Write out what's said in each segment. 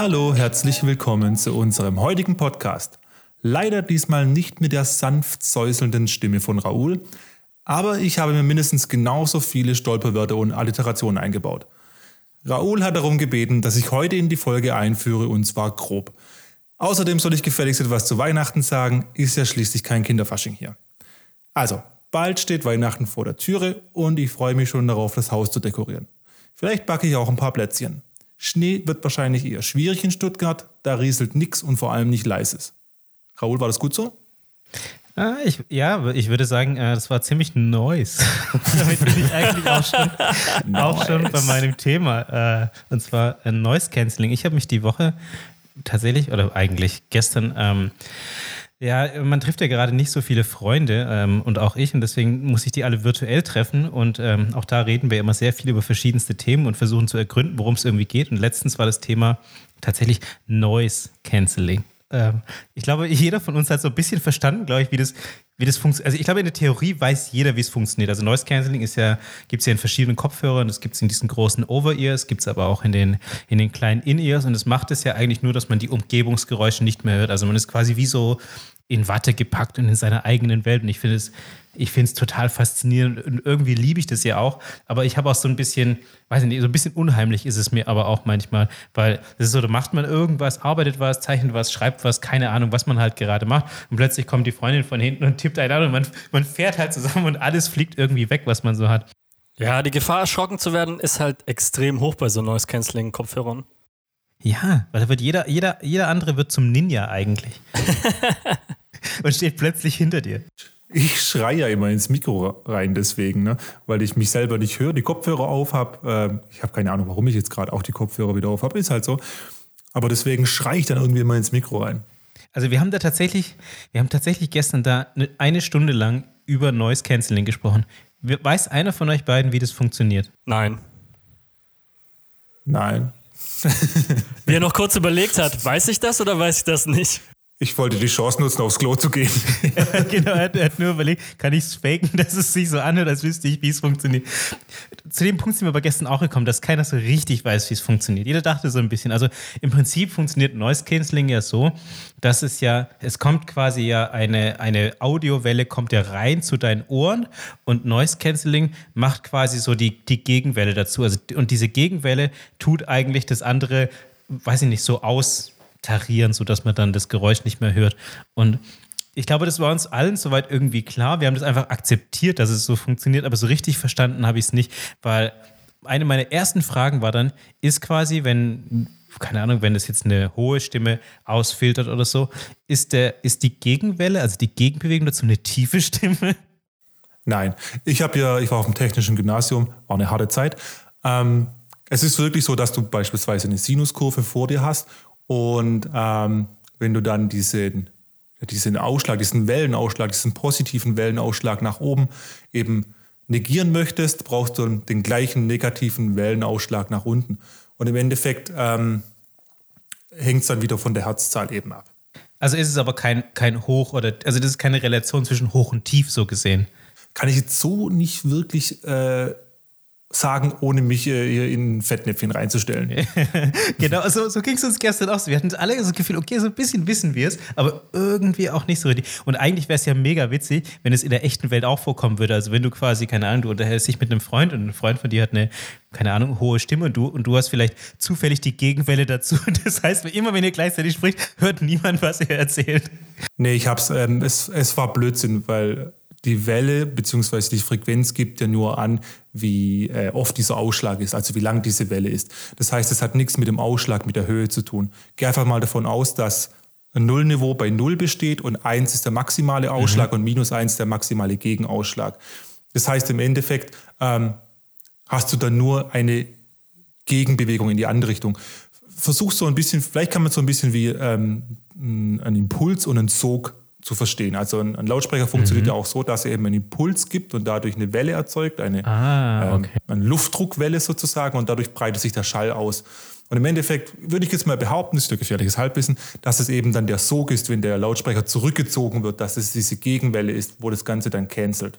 Hallo, herzlich willkommen zu unserem heutigen Podcast. Leider diesmal nicht mit der sanft säuselnden Stimme von Raoul, aber ich habe mir mindestens genauso viele Stolperwörter und Alliterationen eingebaut. Raoul hat darum gebeten, dass ich heute in die Folge einführe und zwar grob. Außerdem soll ich gefälligst etwas zu Weihnachten sagen, ist ja schließlich kein Kinderfasching hier. Also, bald steht Weihnachten vor der Türe und ich freue mich schon darauf, das Haus zu dekorieren. Vielleicht backe ich auch ein paar Plätzchen. Schnee wird wahrscheinlich eher schwierig in Stuttgart, da rieselt nichts und vor allem nicht leises. Raoul, war das gut so? Ah, ich, ja, ich würde sagen, äh, das war ziemlich nice. Damit bin ich eigentlich auch schon, auch schon bei meinem Thema. Äh, und zwar äh, Noise Cancelling. Ich habe mich die Woche tatsächlich, oder eigentlich gestern, ähm, ja, man trifft ja gerade nicht so viele Freunde ähm, und auch ich und deswegen muss ich die alle virtuell treffen und ähm, auch da reden wir immer sehr viel über verschiedenste Themen und versuchen zu ergründen, worum es irgendwie geht. Und letztens war das Thema tatsächlich Noise Cancelling. Ähm, ich glaube, jeder von uns hat so ein bisschen verstanden, glaube ich, wie das, wie das funktioniert. Also ich glaube, in der Theorie weiß jeder, wie es funktioniert. Also Noise Cancelling ist ja, gibt es ja in verschiedenen Kopfhörern, das gibt es in diesen großen Over-Ears, gibt es aber auch in den, in den kleinen In-Ears und das macht es ja eigentlich nur, dass man die Umgebungsgeräusche nicht mehr hört. Also man ist quasi wie so in Watte gepackt und in seiner eigenen Welt. Und ich finde es, ich finde es total faszinierend und irgendwie liebe ich das ja auch. Aber ich habe auch so ein bisschen, weiß nicht, so ein bisschen unheimlich ist es mir aber auch manchmal, weil es ist so, da macht man irgendwas, arbeitet was, zeichnet was, schreibt was, keine Ahnung, was man halt gerade macht. Und plötzlich kommt die Freundin von hinten und tippt einen an und man, man fährt halt zusammen und alles fliegt irgendwie weg, was man so hat. Ja, die Gefahr, erschrocken zu werden, ist halt extrem hoch bei so Noise Cancelling Kopfhörern. Ja, weil da wird jeder, jeder, jeder andere wird zum Ninja eigentlich. und steht plötzlich hinter dir. Ich schreie ja immer ins Mikro rein deswegen, ne? weil ich mich selber nicht höre, die Kopfhörer auf habe. Ähm, ich habe keine Ahnung, warum ich jetzt gerade auch die Kopfhörer wieder auf habe, ist halt so. Aber deswegen schreie ich dann irgendwie immer ins Mikro rein. Also wir haben da tatsächlich, wir haben tatsächlich gestern da eine Stunde lang über Noise Cancelling gesprochen. Weiß einer von euch beiden, wie das funktioniert? Nein. Nein. Wie er noch kurz überlegt hat, weiß ich das oder weiß ich das nicht? Ich wollte die Chance nutzen, aufs Klo zu gehen. genau, er hat, er hat, nur überlegt, kann ich es faken, dass es sich so anhört, als wüsste ich, wie es funktioniert. Zu dem Punkt sind wir aber gestern auch gekommen, dass keiner so richtig weiß, wie es funktioniert. Jeder dachte so ein bisschen. Also im Prinzip funktioniert Noise Cancelling ja so, dass es ja, es kommt quasi ja eine, eine Audiowelle, kommt ja rein zu deinen Ohren und Noise Cancelling macht quasi so die, die Gegenwelle dazu. Also, und diese Gegenwelle tut eigentlich das andere, weiß ich nicht, so aus tarieren, sodass man dann das Geräusch nicht mehr hört. Und ich glaube, das war uns allen soweit irgendwie klar. Wir haben das einfach akzeptiert, dass es so funktioniert, aber so richtig verstanden habe ich es nicht, weil eine meiner ersten Fragen war dann, ist quasi, wenn, keine Ahnung, wenn das jetzt eine hohe Stimme ausfiltert oder so, ist, der, ist die Gegenwelle, also die Gegenbewegung dazu eine tiefe Stimme? Nein, ich habe ja, ich war auf dem technischen Gymnasium, war eine harte Zeit. Ähm, es ist wirklich so, dass du beispielsweise eine Sinuskurve vor dir hast und ähm, wenn du dann diesen, diesen Ausschlag, diesen Wellenausschlag, diesen positiven Wellenausschlag nach oben eben negieren möchtest, brauchst du den gleichen negativen Wellenausschlag nach unten. Und im Endeffekt ähm, hängt es dann wieder von der Herzzahl eben ab. Also ist es aber kein, kein Hoch oder, also das ist keine Relation zwischen Hoch und Tief so gesehen. Kann ich jetzt so nicht wirklich äh, sagen, ohne mich äh, hier in ein Fettnäpfchen reinzustellen. genau, so, so ging es uns gestern auch. Wir hatten alle das Gefühl, okay, so ein bisschen wissen wir es, aber irgendwie auch nicht so richtig. Und eigentlich wäre es ja mega witzig, wenn es in der echten Welt auch vorkommen würde. Also wenn du quasi, keine Ahnung, du unterhältst dich mit einem Freund und ein Freund von dir hat eine, keine Ahnung, hohe Stimme und du, und du hast vielleicht zufällig die Gegenwelle dazu. Das heißt, immer wenn ihr gleichzeitig spricht, hört niemand, was er erzählt. Nee, ich hab's, ähm, es, es war Blödsinn, weil die Welle bzw. die Frequenz gibt ja nur an, wie äh, oft dieser Ausschlag ist, also wie lang diese Welle ist. Das heißt, es hat nichts mit dem Ausschlag, mit der Höhe zu tun. Geh einfach mal davon aus, dass ein Nullniveau bei Null besteht und 1 ist der maximale Ausschlag mhm. und minus 1 der maximale Gegenausschlag. Das heißt, im Endeffekt ähm, hast du dann nur eine Gegenbewegung in die andere Richtung. Versuch so ein bisschen, vielleicht kann man so ein bisschen wie ähm, einen Impuls und einen Sog zu verstehen. Also ein, ein Lautsprecher funktioniert mhm. ja auch so, dass er eben einen Impuls gibt und dadurch eine Welle erzeugt, eine, ah, okay. ähm, eine Luftdruckwelle sozusagen und dadurch breitet sich der Schall aus. Und im Endeffekt würde ich jetzt mal behaupten, das ist ein gefährliches Halbwissen, dass es eben dann der Sog ist, wenn der Lautsprecher zurückgezogen wird, dass es diese Gegenwelle ist, wo das Ganze dann cancelt.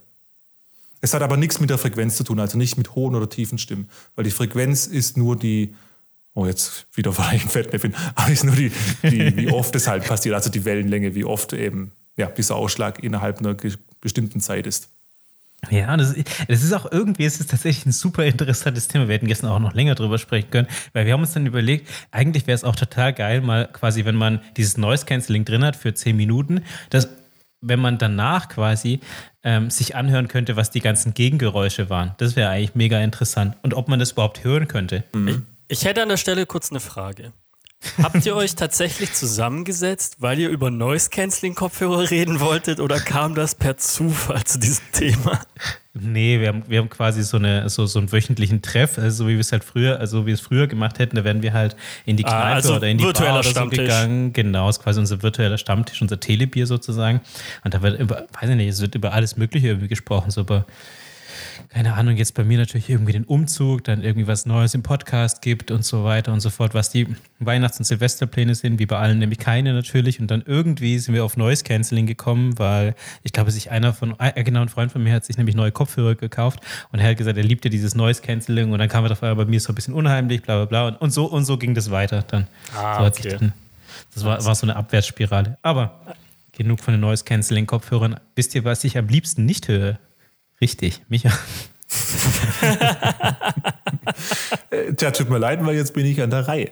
Es hat aber nichts mit der Frequenz zu tun, also nicht mit hohen oder tiefen Stimmen, weil die Frequenz ist nur die, oh, jetzt wieder vielleicht ein Fettnäpfchen, aber ist nur die, die, wie oft es halt passiert, also die Wellenlänge, wie oft eben ja, dieser Ausschlag innerhalb einer bestimmten Zeit ist. Ja, das, das ist auch irgendwie, es ist tatsächlich ein super interessantes Thema. Wir hätten gestern auch noch länger drüber sprechen können, weil wir haben uns dann überlegt, eigentlich wäre es auch total geil, mal quasi, wenn man dieses Noise Cancelling drin hat für zehn Minuten, dass wenn man danach quasi ähm, sich anhören könnte, was die ganzen Gegengeräusche waren. Das wäre eigentlich mega interessant. Und ob man das überhaupt hören könnte. Mhm. Ich, hätte an der Stelle kurz eine Frage. Habt ihr euch tatsächlich zusammengesetzt, weil ihr über Noise Canceling Kopfhörer reden wolltet oder kam das per Zufall zu diesem Thema? Nee, wir haben, wir haben quasi so, eine, so, so einen wöchentlichen Treff, also so wie wir es halt früher, also wie es früher gemacht hätten, da wären wir halt in die ah, Kneipe ah, also oder in die Bar oder so gegangen. Genau, ist quasi unser virtueller Stammtisch, unser Telebier sozusagen. Und da wird über, weiß ich nicht, es wird über alles Mögliche irgendwie gesprochen, so über keine Ahnung, jetzt bei mir natürlich irgendwie den Umzug, dann irgendwie was Neues im Podcast gibt und so weiter und so fort, was die Weihnachts- und Silvesterpläne sind, wie bei allen nämlich keine natürlich. Und dann irgendwie sind wir auf Noise Canceling gekommen, weil ich glaube, sich einer von, äh, genau, ein Freund von mir hat sich nämlich neue Kopfhörer gekauft und er hat gesagt, er liebt ja dieses Noise Canceling und dann kam er einmal bei mir so ein bisschen unheimlich, bla bla bla. Und, und so und so ging das weiter dann. Ah, so okay. Dann, das war, war so eine Abwärtsspirale. Aber genug von den Noise Canceling Kopfhörern. Wisst ihr, was ich am liebsten nicht höre? Richtig, Micha. Tja, tut mir leid, weil jetzt bin ich an der Reihe.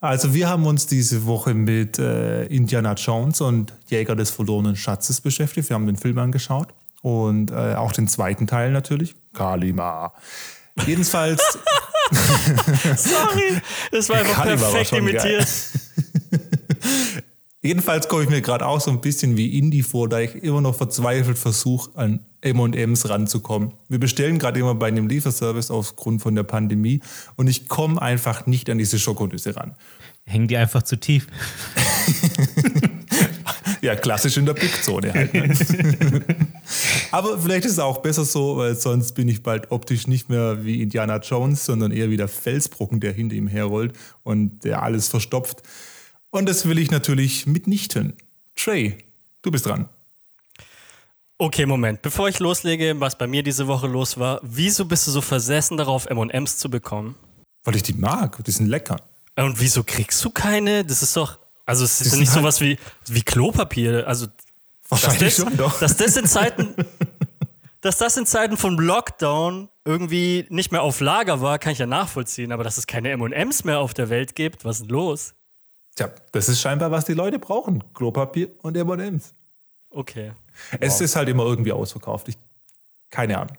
Also wir haben uns diese Woche mit äh, Indiana Jones und Jäger des verlorenen Schatzes beschäftigt. Wir haben den Film angeschaut und äh, auch den zweiten Teil natürlich. Kalima. Jedenfalls. Sorry, das war einfach Kalima perfekt war imitiert. Jedenfalls komme ich mir gerade auch so ein bisschen wie Indie vor, da ich immer noch verzweifelt versuche, an M&M's ranzukommen. Wir bestellen gerade immer bei einem Lieferservice aufgrund von der Pandemie und ich komme einfach nicht an diese Schokonüsse ran. Hängen die einfach zu tief? ja, klassisch in der Pickzone halt. Ne? Aber vielleicht ist es auch besser so, weil sonst bin ich bald optisch nicht mehr wie Indiana Jones, sondern eher wie der Felsbrocken, der hinter ihm herrollt und der alles verstopft. Und das will ich natürlich mitnichten. Trey, du bist dran. Okay, Moment. Bevor ich loslege, was bei mir diese Woche los war, wieso bist du so versessen darauf, MMs zu bekommen? Weil ich die mag. Die sind lecker. Und wieso kriegst du keine? Das ist doch. Also, es ist ja nicht halt sowas wie, wie Klopapier. Also, wahrscheinlich das, schon doch. Dass das in Zeiten. dass das in Zeiten von Lockdown irgendwie nicht mehr auf Lager war, kann ich ja nachvollziehen. Aber dass es keine MMs mehr auf der Welt gibt, was ist denn los? Tja, das ist scheinbar, was die Leute brauchen. Klopapier und M&M's. Okay. Es wow. ist halt immer irgendwie ausverkauft. Ich, keine Ahnung.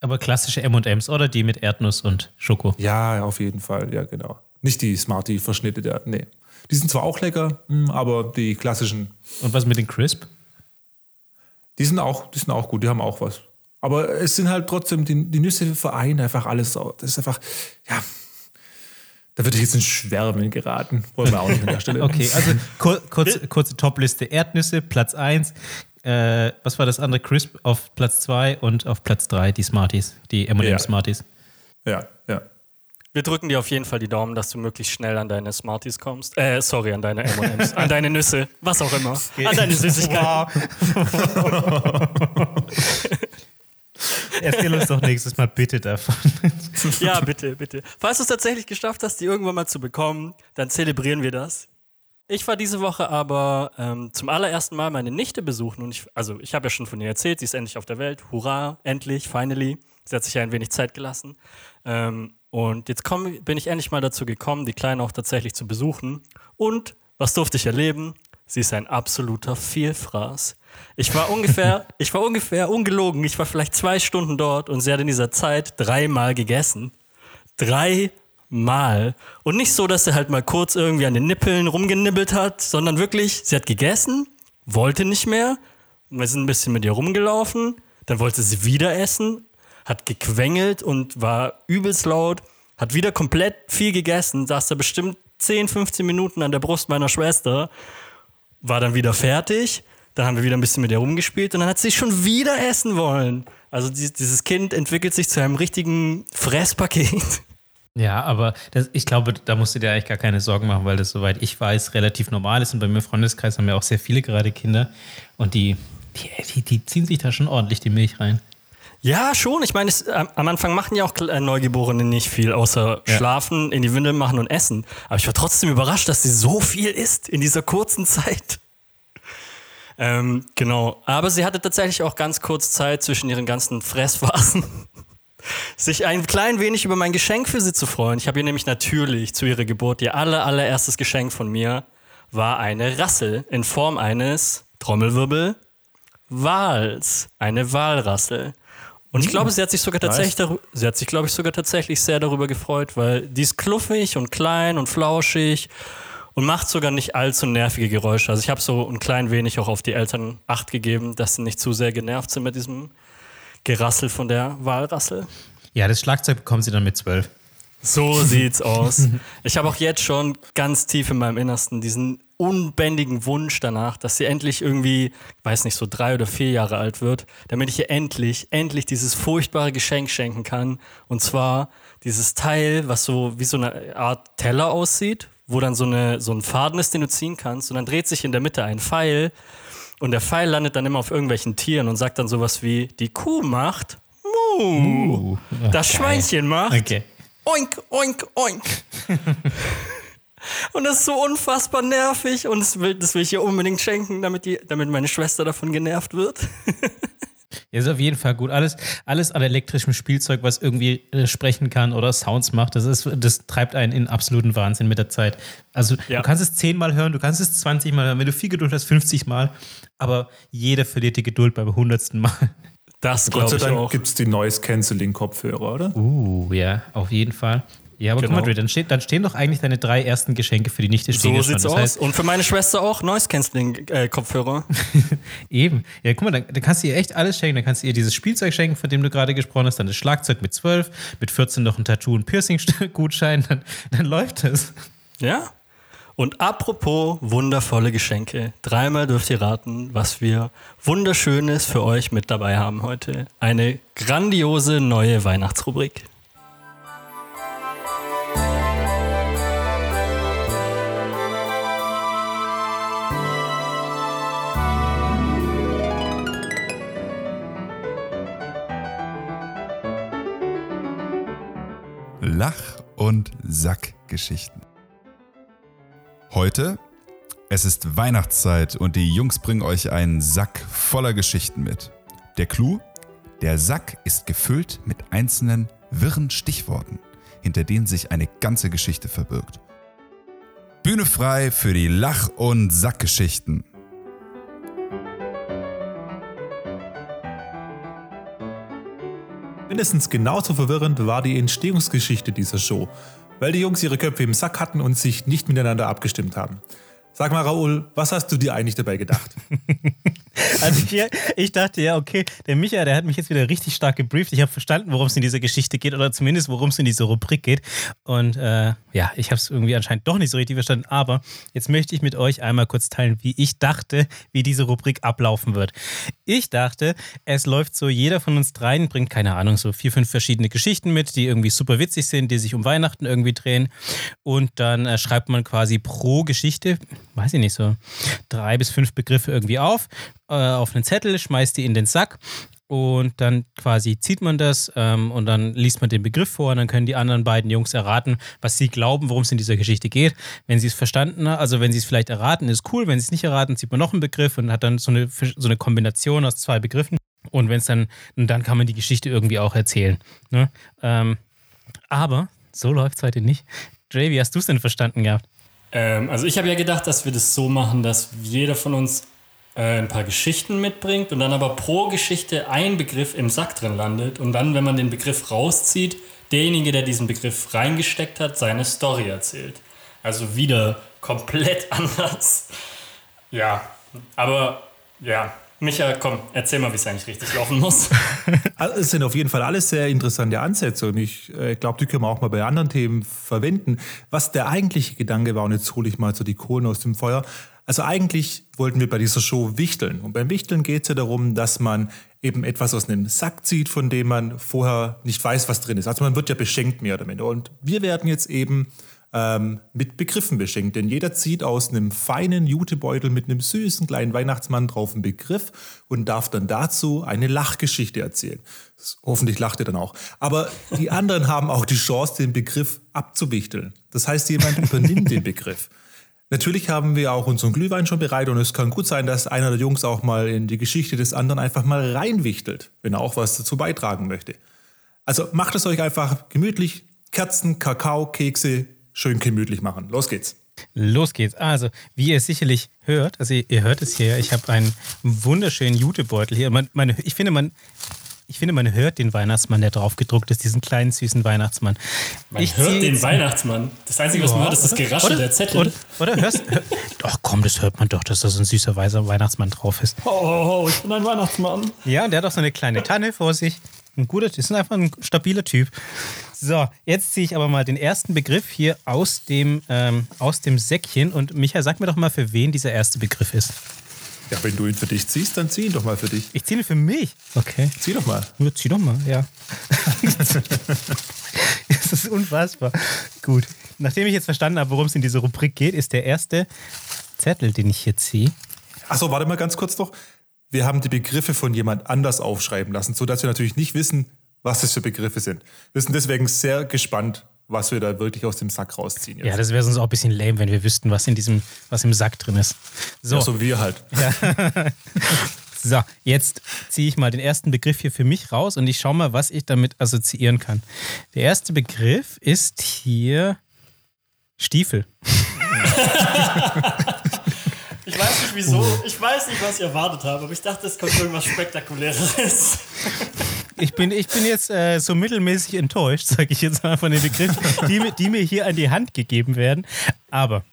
Aber klassische M&M's oder die mit Erdnuss und Schoko? Ja, auf jeden Fall. Ja, genau. Nicht die Smarty-Verschnitte. Der, nee. Die sind zwar auch lecker, hm, aber die klassischen. Und was mit den Crisp? Die sind auch, die sind auch gut. Die haben auch was. Aber es sind halt trotzdem, die, die Nüsse vereinen einfach alles. Das ist einfach, ja, da würde ich jetzt in Schwärmen geraten. Wollen wir auch nicht an der Stelle. okay, also kur kurz, kurze Top-Liste: Erdnüsse, Platz 1. Äh, was war das andere? Crisp auf Platz 2 und auf Platz 3 die Smarties, die MM ja. Smarties. Ja, ja. Wir drücken dir auf jeden Fall die Daumen, dass du möglichst schnell an deine Smarties kommst. Äh, sorry, an deine M&M's, an deine Nüsse, was auch immer. An deine Süßigkeiten. Erzähl uns doch nächstes Mal bitte davon. ja, bitte, bitte. Falls du es tatsächlich geschafft hast, die irgendwann mal zu bekommen, dann zelebrieren wir das. Ich war diese Woche aber ähm, zum allerersten Mal meine Nichte besuchen und ich, also ich habe ja schon von ihr erzählt, sie ist endlich auf der Welt. Hurra, endlich, finally. Sie hat sich ja ein wenig Zeit gelassen. Ähm, und jetzt komm, bin ich endlich mal dazu gekommen, die Kleine auch tatsächlich zu besuchen. Und was durfte ich erleben? Sie ist ein absoluter Vielfraß. Ich war ungefähr, ich war ungefähr ungelogen. Ich war vielleicht zwei Stunden dort und sie hat in dieser Zeit dreimal gegessen. Dreimal. Und nicht so, dass sie halt mal kurz irgendwie an den Nippeln rumgenibbelt hat, sondern wirklich, sie hat gegessen, wollte nicht mehr. Wir sind ein bisschen mit ihr rumgelaufen. Dann wollte sie wieder essen, hat gequengelt und war übelst laut, hat wieder komplett viel gegessen, saß da bestimmt 10, 15 Minuten an der Brust meiner Schwester, war dann wieder fertig dann haben wir wieder ein bisschen mit ihr rumgespielt und dann hat sie schon wieder essen wollen. Also dieses Kind entwickelt sich zu einem richtigen Fresspaket. Ja, aber das, ich glaube, da musst du dir eigentlich gar keine Sorgen machen, weil das, soweit ich weiß, relativ normal ist. Und bei mir im Freundeskreis haben ja auch sehr viele gerade Kinder und die, die, die, die ziehen sich da schon ordentlich die Milch rein. Ja, schon. Ich meine, es, am Anfang machen ja auch äh, Neugeborene nicht viel, außer Ja. schlafen, in die Windel machen und essen. Aber ich war trotzdem überrascht, dass sie so viel isst in dieser kurzen Zeit. Ähm, genau. Aber sie hatte tatsächlich auch ganz kurz Zeit zwischen ihren ganzen Fressphasen, sich ein klein wenig über mein Geschenk für sie zu freuen. Ich habe ihr nämlich natürlich zu ihrer Geburt ihr aller, allererstes Geschenk von mir war eine Rassel in Form eines Trommelwirbel Wals, eine Walrassel. Und ich glaube, sie hat sich sogar tatsächlich, darü- sie hat sich, glaube ich, sogar tatsächlich sehr darüber gefreut, weil die ist kluffig und klein und flauschig und macht sogar nicht allzu nervige Geräusche. Also ich habe so ein klein wenig auch auf die Eltern Acht gegeben, dass sie nicht zu sehr genervt sind mit diesem Gerassel von der Walrassel. Ja, das Schlagzeug bekommen sie dann mit zwölf. So sieht's aus. Ich habe auch jetzt schon ganz tief in meinem Innersten diesen unbändigen Wunsch danach, dass sie endlich irgendwie, ich weiß nicht, so drei oder vier Jahre alt wird, damit ich ihr endlich, endlich dieses furchtbare Geschenk schenken kann. Und zwar dieses Teil, was so wie so eine Art Teller aussieht, wo dann so, eine, so ein Faden ist, den du ziehen kannst. Und dann dreht sich in der Mitte ein Pfeil. Und der Pfeil landet dann immer auf irgendwelchen Tieren und sagt dann sowas wie, die Kuh macht Mu. Das Schweinchen macht Okay. Oink, oink, oink. und das ist so unfassbar nervig und das will, das will ich ihr unbedingt schenken, damit, die, damit meine Schwester davon genervt wird. Ja, ist auf jeden Fall gut. Alles, alles an elektrischem Spielzeug, was irgendwie äh, sprechen kann oder Sounds macht, das, ist, das treibt einen in absoluten Wahnsinn mit der Zeit. Also Ja. du kannst es zehnmal hören, du kannst es 20 Mal hören, wenn du viel Geduld hast, 50 Mal, aber jeder verliert die Geduld beim hundertsten Mal. Das Gott sei glaube ich Dank auch. gibt es die Noise Cancelling Kopfhörer, oder? Uh, ja, auf jeden Fall. Ja, aber Genau. guck mal, Dre, dann, steht, dann stehen doch eigentlich deine drei ersten Geschenke für die Nichte stehen So sieht's Das aus. heißt, und für meine Schwester auch Noise Cancelling äh, Kopfhörer. Eben. Ja, guck mal, dann, dann kannst du ihr echt alles schenken. Dann kannst du ihr dieses Spielzeug schenken, von dem du gerade gesprochen hast, dann das Schlagzeug mit 12, mit 14 noch ein Tattoo und Piercing-Gutschein, dann, dann läuft es. Ja? Und apropos wundervolle Geschenke. Dreimal dürft ihr raten, was wir wunderschönes für euch mit dabei haben heute. Eine grandiose neue Weihnachtsrubrik. Lach- und Sackgeschichten. Heute, es ist Weihnachtszeit und die Jungs bringen euch einen Sack voller Geschichten mit. Der Clou? Der Sack ist gefüllt mit einzelnen wirren Stichworten, hinter denen sich eine ganze Geschichte verbirgt. Bühne frei für die Lach- und Sackgeschichten. Mindestens genauso verwirrend war die Entstehungsgeschichte dieser Show, weil die Jungs ihre Köpfe im Sack hatten und sich nicht miteinander abgestimmt haben. Sag mal, Raoul, was hast du dir eigentlich dabei gedacht? Also hier, ich dachte, ja, okay, der Micha, der hat mich jetzt wieder richtig stark gebrieft. Ich habe verstanden, worum es in dieser Geschichte geht oder zumindest, worum es in dieser Rubrik geht. Und äh, ja, ich habe es irgendwie anscheinend doch nicht so richtig verstanden. Aber jetzt möchte ich mit euch einmal kurz teilen, wie ich dachte, wie diese Rubrik ablaufen wird. Ich dachte, es läuft so, jeder von uns dreien bringt, keine Ahnung, so vier, fünf verschiedene Geschichten mit, die irgendwie super witzig sind, die sich um Weihnachten irgendwie drehen. Und dann äh, schreibt man quasi pro Geschichte, weiß ich nicht, so drei bis fünf Begriffe irgendwie auf, äh, auf einen Zettel, schmeißt die in den Sack und dann quasi zieht man das ähm, und dann liest man den Begriff vor und dann können die anderen beiden Jungs erraten, was sie glauben, worum es in dieser Geschichte geht. Wenn sie es verstanden haben, also wenn sie es vielleicht erraten, ist cool. Wenn sie es nicht erraten, zieht man noch einen Begriff und hat dann so eine, so eine Kombination aus zwei Begriffen. Und wenn es dann, dann kann man die Geschichte irgendwie auch erzählen. Ne? Ähm, aber so läuft es heute nicht. Dre, wie hast du es denn verstanden gehabt? Ähm, also ich habe ja gedacht, dass wir das so machen, dass jeder von uns ein paar Geschichten mitbringt und dann aber pro Geschichte ein Begriff im Sack drin landet und dann, wenn man den Begriff rauszieht, derjenige, der diesen Begriff reingesteckt hat, seine Story erzählt. Also wieder komplett anders. Ja, aber ja, Micha, komm, erzähl mal, wie es eigentlich richtig laufen muss. Also, Es sind auf jeden Fall alles sehr interessante Ansätze und ich äh, glaube, die können wir auch mal bei anderen Themen verwenden. Was der eigentliche Gedanke war, und jetzt hole ich mal so die Kohlen aus dem Feuer. Also eigentlich wollten wir bei dieser Show wichteln. Und beim Wichteln geht es ja darum, dass man eben etwas aus einem Sack zieht, von dem man vorher nicht weiß, was drin ist. Also man wird ja beschenkt mehr oder minder. Und wir werden jetzt eben ähm, mit Begriffen beschenkt. Denn jeder zieht aus einem feinen Jutebeutel mit einem süßen kleinen Weihnachtsmann drauf einen Begriff und darf dann dazu eine Lachgeschichte erzählen. Hoffentlich lacht ihr dann auch. Aber die anderen haben auch die Chance, den Begriff abzuwichteln. Das heißt, jemand übernimmt den Begriff. Natürlich haben wir auch unseren Glühwein schon bereit und es kann gut sein, dass einer der Jungs auch mal in die Geschichte des anderen einfach mal reinwichtelt, wenn er auch was dazu beitragen möchte. Also macht es euch einfach gemütlich. Kerzen, Kakao, Kekse, schön gemütlich machen. Los geht's. Los geht's. Also, wie ihr sicherlich hört, also ihr, ihr hört es hier, ich habe einen wunderschönen Jutebeutel hier. Man, man, ich finde, man ich finde, man hört den Weihnachtsmann, der drauf gedruckt ist, diesen kleinen süßen Weihnachtsmann. Man ich hört den Weihnachtsmann. Das Einzige, was man hört, ist das Geraschel oder, der Zettel. Oder, oder hörst hör, Ach komm, das hört man doch, dass da so ein süßer weißer Weihnachtsmann drauf ist. Oh, oh, oh, ich bin ein Weihnachtsmann. Ja, und der hat auch so eine kleine Tanne vor sich. Ein guter, ist einfach ein stabiler Typ. So, jetzt ziehe ich aber mal den ersten Begriff hier aus dem, ähm, aus dem Säckchen. Und Michael, sag mir doch mal, für wen dieser erste Begriff ist. Ja, wenn du ihn für dich ziehst, dann zieh ihn doch mal für dich. Ich ziehe ihn für mich. Okay. Zieh doch mal. Ja, zieh doch mal, ja. das ist unfassbar. Gut. Nachdem ich jetzt verstanden habe, worum es in dieser Rubrik geht, ist der erste Zettel, den ich hier ziehe. Achso, warte mal ganz kurz noch. Wir haben die Begriffe von jemand anders aufschreiben lassen, sodass wir natürlich nicht wissen, was das für Begriffe sind. Wir sind deswegen sehr gespannt, was wir da wirklich aus dem Sack rausziehen. Jetzt. Ja, das wäre sonst auch ein bisschen lame, wenn wir wüssten, was in diesem, was im Sack drin ist. So, ja, so wie wir halt. Ja. so, jetzt ziehe ich mal den ersten Begriff hier für mich raus und ich schaue mal, was ich damit assoziieren kann. Der erste Begriff ist hier Stiefel. Ich weiß nicht wieso, ich weiß nicht, was ich erwartet habe, aber ich dachte, es kommt irgendwas Spektakuläres. Ich bin, ich bin jetzt äh, so mittelmäßig enttäuscht, sage ich jetzt mal von den Begriffen, die, die mir hier an die Hand gegeben werden. Aber,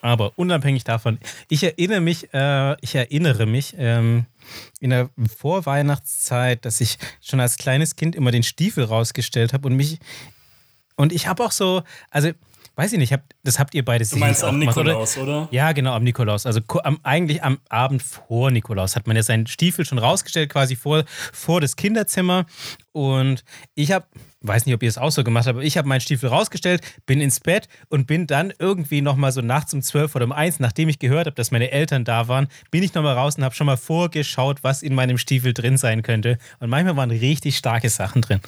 aber unabhängig davon, ich erinnere mich, äh, ich erinnere mich ähm, in der Vorweihnachtszeit, dass ich schon als kleines Kind immer den Stiefel rausgestellt habe und mich und ich habe auch so, also weiß ich nicht, hab, das habt ihr beide Du meinst am Nikolaus, oder? oder? Ja, genau, am Nikolaus. Also am, eigentlich am Abend vor Nikolaus hat man ja seinen Stiefel schon rausgestellt, quasi vor, vor das Kinderzimmer. Und ich habe, weiß nicht, ob ihr es auch so gemacht habt, aber ich habe meinen Stiefel rausgestellt, bin ins Bett und bin dann irgendwie nochmal so nachts um zwölf oder um eins, nachdem ich gehört habe, dass meine Eltern da waren, bin ich nochmal raus und habe schon mal vorgeschaut, was in meinem Stiefel drin sein könnte. Und manchmal waren richtig starke Sachen drin.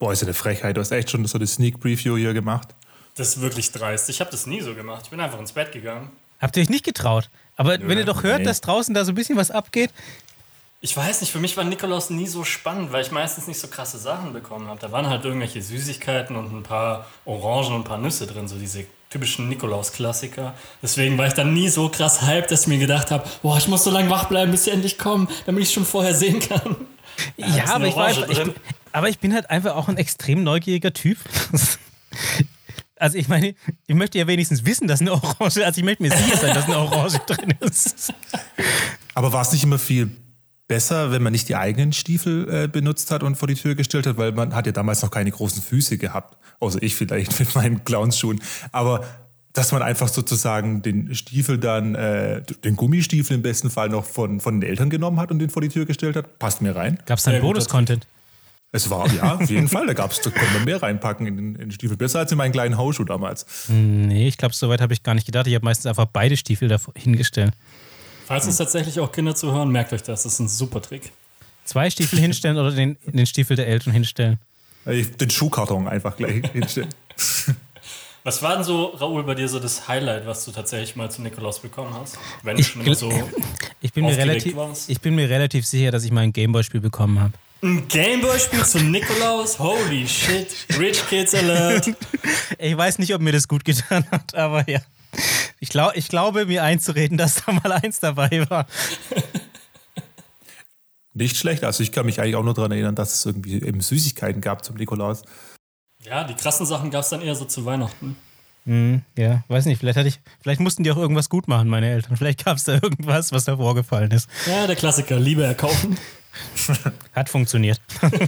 Boah, ist ja eine Frechheit. Du hast echt schon so eine Sneak Preview hier gemacht. Das ist wirklich dreist. Ich habe das nie so gemacht. Ich bin einfach ins Bett gegangen. Habt ihr euch nicht getraut? Aber Nö, wenn ihr doch hört, nee. dass draußen da so ein bisschen was abgeht. Ich weiß nicht, für mich war Nikolaus nie so spannend, weil ich meistens nicht so krasse Sachen bekommen habe. Da waren halt irgendwelche Süßigkeiten und ein paar Orangen und ein paar Nüsse drin, so diese typischen Nikolaus-Klassiker. Deswegen war ich dann nie so krass hyped, dass ich mir gedacht habe, boah, ich muss so lange wach bleiben, bis sie endlich kommen, damit ich es schon vorher sehen kann. Ja, aber ich, war, ich, aber ich bin halt einfach auch ein extrem neugieriger Typ. Also ich meine, ich möchte ja wenigstens wissen, dass eine Orange, also ich möchte mir sicher sein, dass eine Orange drin ist. Aber war es nicht immer viel besser, wenn man nicht die eigenen Stiefel äh, benutzt hat und vor die Tür gestellt hat, weil man hat ja damals noch keine großen Füße gehabt, außer ich vielleicht mit meinen Clownsschuhen. Aber dass man einfach sozusagen den Stiefel dann, äh, den Gummistiefel im besten Fall noch von, von den Eltern genommen hat und den vor die Tür gestellt hat, passt mir rein. Gab es dann Bonus-Content? Es war, ja, auf jeden Fall. Da gab's, da konnte man mehr reinpacken in den, in den Stiefel. Besser als in meinen kleinen Hausschuh damals. Nee, ich glaube, so weit habe ich gar nicht gedacht. Ich habe meistens einfach beide Stiefel da hingestellt. Falls es tatsächlich auch Kinder zuhören, merkt euch das. Das ist ein super Trick. Zwei Stiefel hinstellen oder den, den Stiefel der Eltern hinstellen? Den Schuhkarton einfach gleich hinstellen. Was war denn so, Raoul, bei dir so das Highlight, was du tatsächlich mal zum Nikolaus bekommen hast? Wenn du schon immer so ich bin, mir relativ, ich bin mir relativ sicher, dass ich mal ein Gameboy-Spiel bekommen habe. Ein Gameboy-Spiel zum Nikolaus? Holy shit. Rich Kids Alert. Ich weiß nicht, ob mir das gut getan hat, aber ja. Ich, glaub, ich glaube, mir einzureden, dass da mal eins dabei war. Nicht schlecht. Also ich kann mich eigentlich auch nur daran erinnern, dass es irgendwie eben Süßigkeiten gab zum Nikolaus. Ja, die krassen Sachen gab es dann eher so zu Weihnachten. Mm, ja, weiß nicht. Vielleicht, hatte ich, vielleicht mussten die auch irgendwas gut machen, meine Eltern. Vielleicht gab es da irgendwas, was da vorgefallen ist. Ja, der Klassiker. Liebe erkaufen. Hat funktioniert.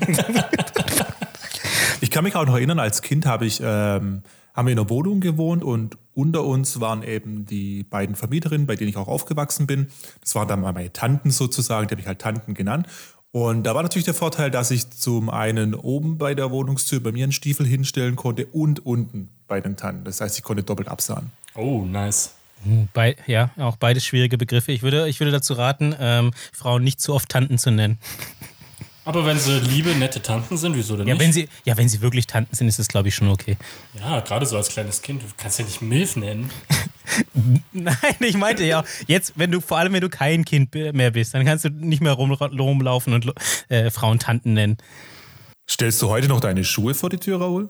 ich kann mich auch noch erinnern, als Kind habe ich, ähm, haben wir in einer Wohnung gewohnt und unter uns waren eben die beiden Vermieterinnen, bei denen ich auch aufgewachsen bin. Das waren dann mal meine Tanten sozusagen, die habe ich halt Tanten genannt. Und da war natürlich der Vorteil, dass ich zum einen oben bei der Wohnungstür bei mir einen Stiefel hinstellen konnte und unten bei den Tanten. Das heißt, ich konnte doppelt absahen. Oh, nice. Bei, ja, auch beides schwierige Begriffe. Ich würde, ich würde dazu raten, ähm, Frauen nicht zu oft Tanten zu nennen. Aber wenn sie liebe, nette Tanten sind, wieso denn Ja, nicht? wenn sie, ja, wenn sie wirklich Tanten sind, ist das, glaube ich, schon okay. ja, gerade so als kleines Kind. Du kannst ja nicht Milf nennen. Nein, ich meinte ja, jetzt, wenn du, vor allem wenn du kein Kind mehr bist, dann kannst du nicht mehr rum, rumlaufen und äh, Frauen Tanten nennen. Stellst du heute noch deine Schuhe vor die Tür, Raoul?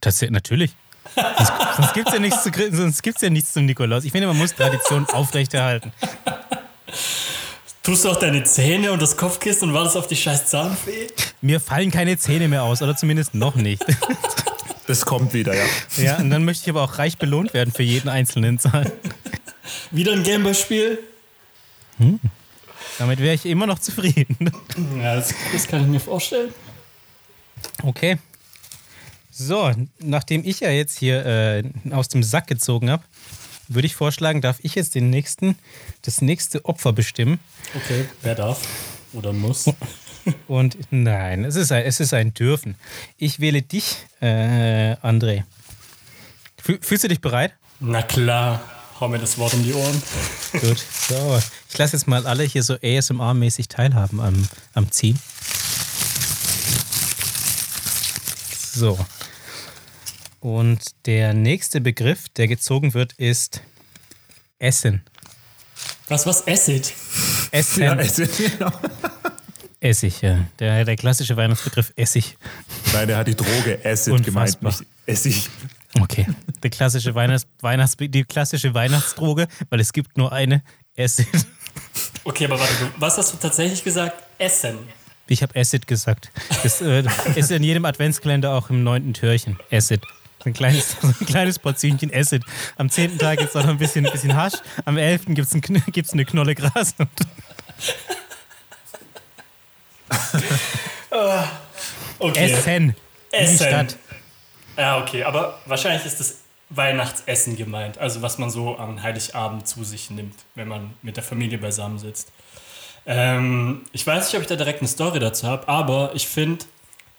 Tatsächlich, natürlich. Sonst, sonst gibt es ja, nichts zu sonst gibt's ja nichts zum Nikolaus. Ich finde, man muss Tradition aufrechterhalten. Tust du auch deine Zähne und das Kopfkissen und wartest auf die scheiß Zahnfee? Mir fallen keine Zähne mehr aus, oder zumindest noch nicht. Das kommt wieder, ja. Ja, und dann möchte ich aber auch reich belohnt werden für jeden einzelnen Zahn. Wieder ein Gameboy-Spiel? Damit wäre ich immer noch zufrieden. Ja, das, das kann ich mir vorstellen. Okay. So, nachdem ich ja jetzt hier äh, aus dem Sack gezogen habe, würde ich vorschlagen, darf ich jetzt den nächsten, das nächste Opfer bestimmen. Okay, wer darf oder muss? Und nein, es ist ein, es ist ein Dürfen. Ich wähle dich, äh, André. Fü- Fühlst du dich bereit? Na klar, hau mir das Wort um die Ohren. Gut. So, ich lasse jetzt mal alle hier so ASMR-mäßig teilhaben am, am Ziehen. So. Und der nächste Begriff, der gezogen wird, ist Essen. Was, was? Acid? Essen. ja es, genau. Essig, ja. Der, der klassische Weihnachtsbegriff Essig. Nein, der hat die Droge Acid gemeint, Unfassbar. nicht Essig. Okay. Der klassische Weihnachts, Weihnachts, die klassische Weihnachtsdroge, weil es gibt nur eine Acid. Okay, aber warte, du, was hast du tatsächlich gesagt? Essen. Ich habe Acid gesagt. Das äh, ist in jedem Adventskalender auch im neunten Türchen. Acid. So Ein kleines, so ein kleines Portionchen Acid. Am zehnten Tag gibt es auch noch ein bisschen, ein bisschen Hasch. Am elften gibt es ein, gibt's eine Knolle Gras. Und Okay. Essen. Wie die Essen. Stadt. Ja, okay, aber wahrscheinlich ist das Weihnachtsessen gemeint. Also was man so an Heiligabend zu sich nimmt, wenn man mit der Familie beisammen sitzt. Ähm, ich weiß nicht, ob ich da direkt eine Story dazu habe, aber ich finde,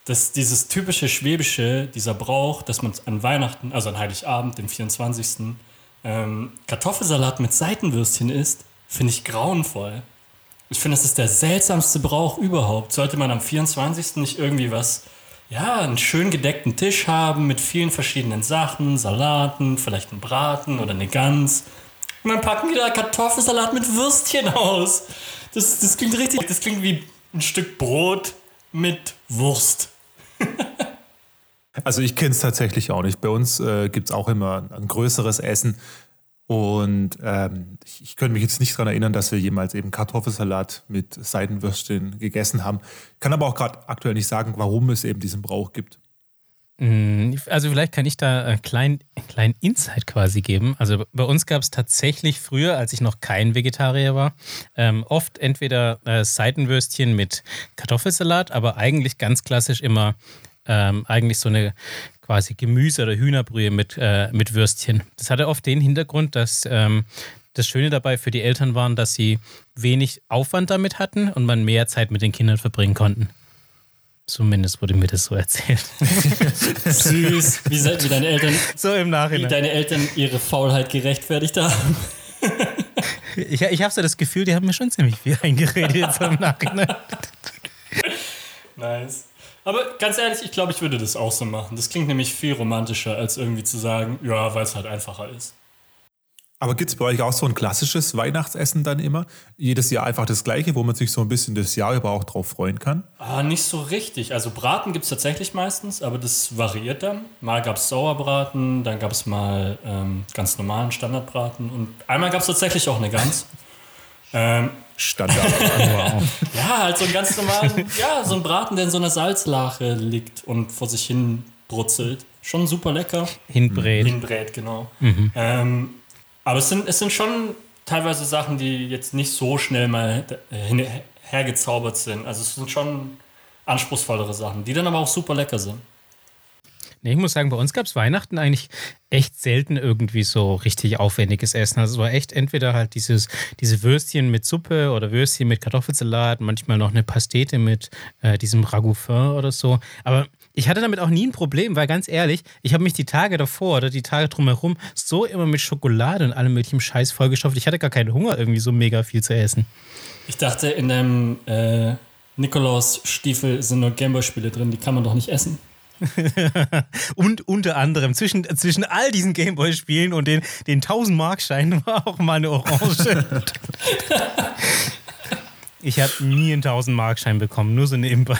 dass dieses typische Schwäbische, dieser Brauch, dass man an Weihnachten, also an Heiligabend, den 24., ähm, Kartoffelsalat mit Seitenwürstchen isst, finde ich grauenvoll. Ich finde, das ist der seltsamste Brauch überhaupt. Sollte man am 24. nicht irgendwie was, ja, einen schön gedeckten Tisch haben mit vielen verschiedenen Sachen, Salaten, vielleicht einen Braten oder eine Gans. Und dann packen die da Kartoffelsalat mit Würstchen aus. Das, das klingt richtig. Das klingt wie ein Stück Brot mit Wurst. Also ich kenne es tatsächlich auch nicht. Bei uns äh, gibt es auch immer ein größeres Essen. Und ähm, ich, ich könnte mich jetzt nicht daran erinnern, dass wir jemals eben Kartoffelsalat mit Seidenwürstchen gegessen haben. Kann aber auch gerade aktuell nicht sagen, warum es eben diesen Brauch gibt. Also vielleicht kann ich da einen kleinen, einen kleinen Insight quasi geben. Also bei uns gab es tatsächlich früher, als ich noch kein Vegetarier war, ähm, oft entweder äh, Seitenwürstchen mit Kartoffelsalat, aber eigentlich ganz klassisch immer ähm, eigentlich so eine quasi Gemüse- oder Hühnerbrühe mit, äh, mit Würstchen. Das hatte oft den Hintergrund, dass ähm, das Schöne dabei für die Eltern waren, dass sie wenig Aufwand damit hatten und man mehr Zeit mit den Kindern verbringen konnten. Zumindest wurde mir das so erzählt. Süß. Wie, wie deine Eltern So im wie Nachhinein. deine Eltern ihre Faulheit gerechtfertigt haben. Ich, ich habe so das Gefühl, die haben mir schon ziemlich viel eingeredet jetzt im Nachhinein. Nice. Aber ganz ehrlich, ich glaube, ich würde das auch so machen. Das klingt nämlich viel romantischer, als irgendwie zu sagen, ja, weil es halt einfacher ist. Aber gibt es bei euch auch so ein klassisches Weihnachtsessen dann immer? Jedes Jahr einfach das gleiche, wo man sich so ein bisschen das Jahr über auch drauf freuen kann? Ah, nicht so richtig. Also Braten gibt es tatsächlich meistens, aber das variiert dann. Mal gab es Sauerbraten, dann gab es mal ähm, ganz normalen Standardbraten und einmal gab es tatsächlich auch eine Gans. ähm, Standard. Ja, halt so einen ganz normalen, ja, so ein Braten, der in so einer Salzlache liegt und vor sich hin brutzelt. Schon super lecker. Hinbrät. Hinbrät, genau. Ähm, aber es sind, es sind schon teilweise Sachen, die jetzt nicht so schnell mal hergezaubert sind. Also es sind schon anspruchsvollere Sachen, die dann aber auch super lecker sind. Nee, ich muss sagen, bei uns gab es Weihnachten eigentlich echt selten irgendwie so richtig aufwendiges Essen. Also es war echt entweder halt dieses, diese Würstchen mit Suppe oder Würstchen mit Kartoffelsalat, manchmal noch eine Pastete mit äh, diesem Ragout fin oder so. Aber ich hatte damit auch nie ein Problem, weil ganz ehrlich, ich habe mich die Tage davor oder die Tage drumherum so immer mit Schokolade und allem möglichen Scheiß vollgestopft. Ich hatte gar keinen Hunger, irgendwie so mega viel zu essen. Ich dachte, in dem äh, Nikolaus-Stiefel sind nur Gameboy-Spiele drin, die kann man doch nicht essen. und unter anderem zwischen, zwischen all diesen Gameboy-Spielen und den, den 1000 Markscheinen war auch mal eine Orange. ich habe nie einen 1000 Markschein bekommen, nur so nebenbei.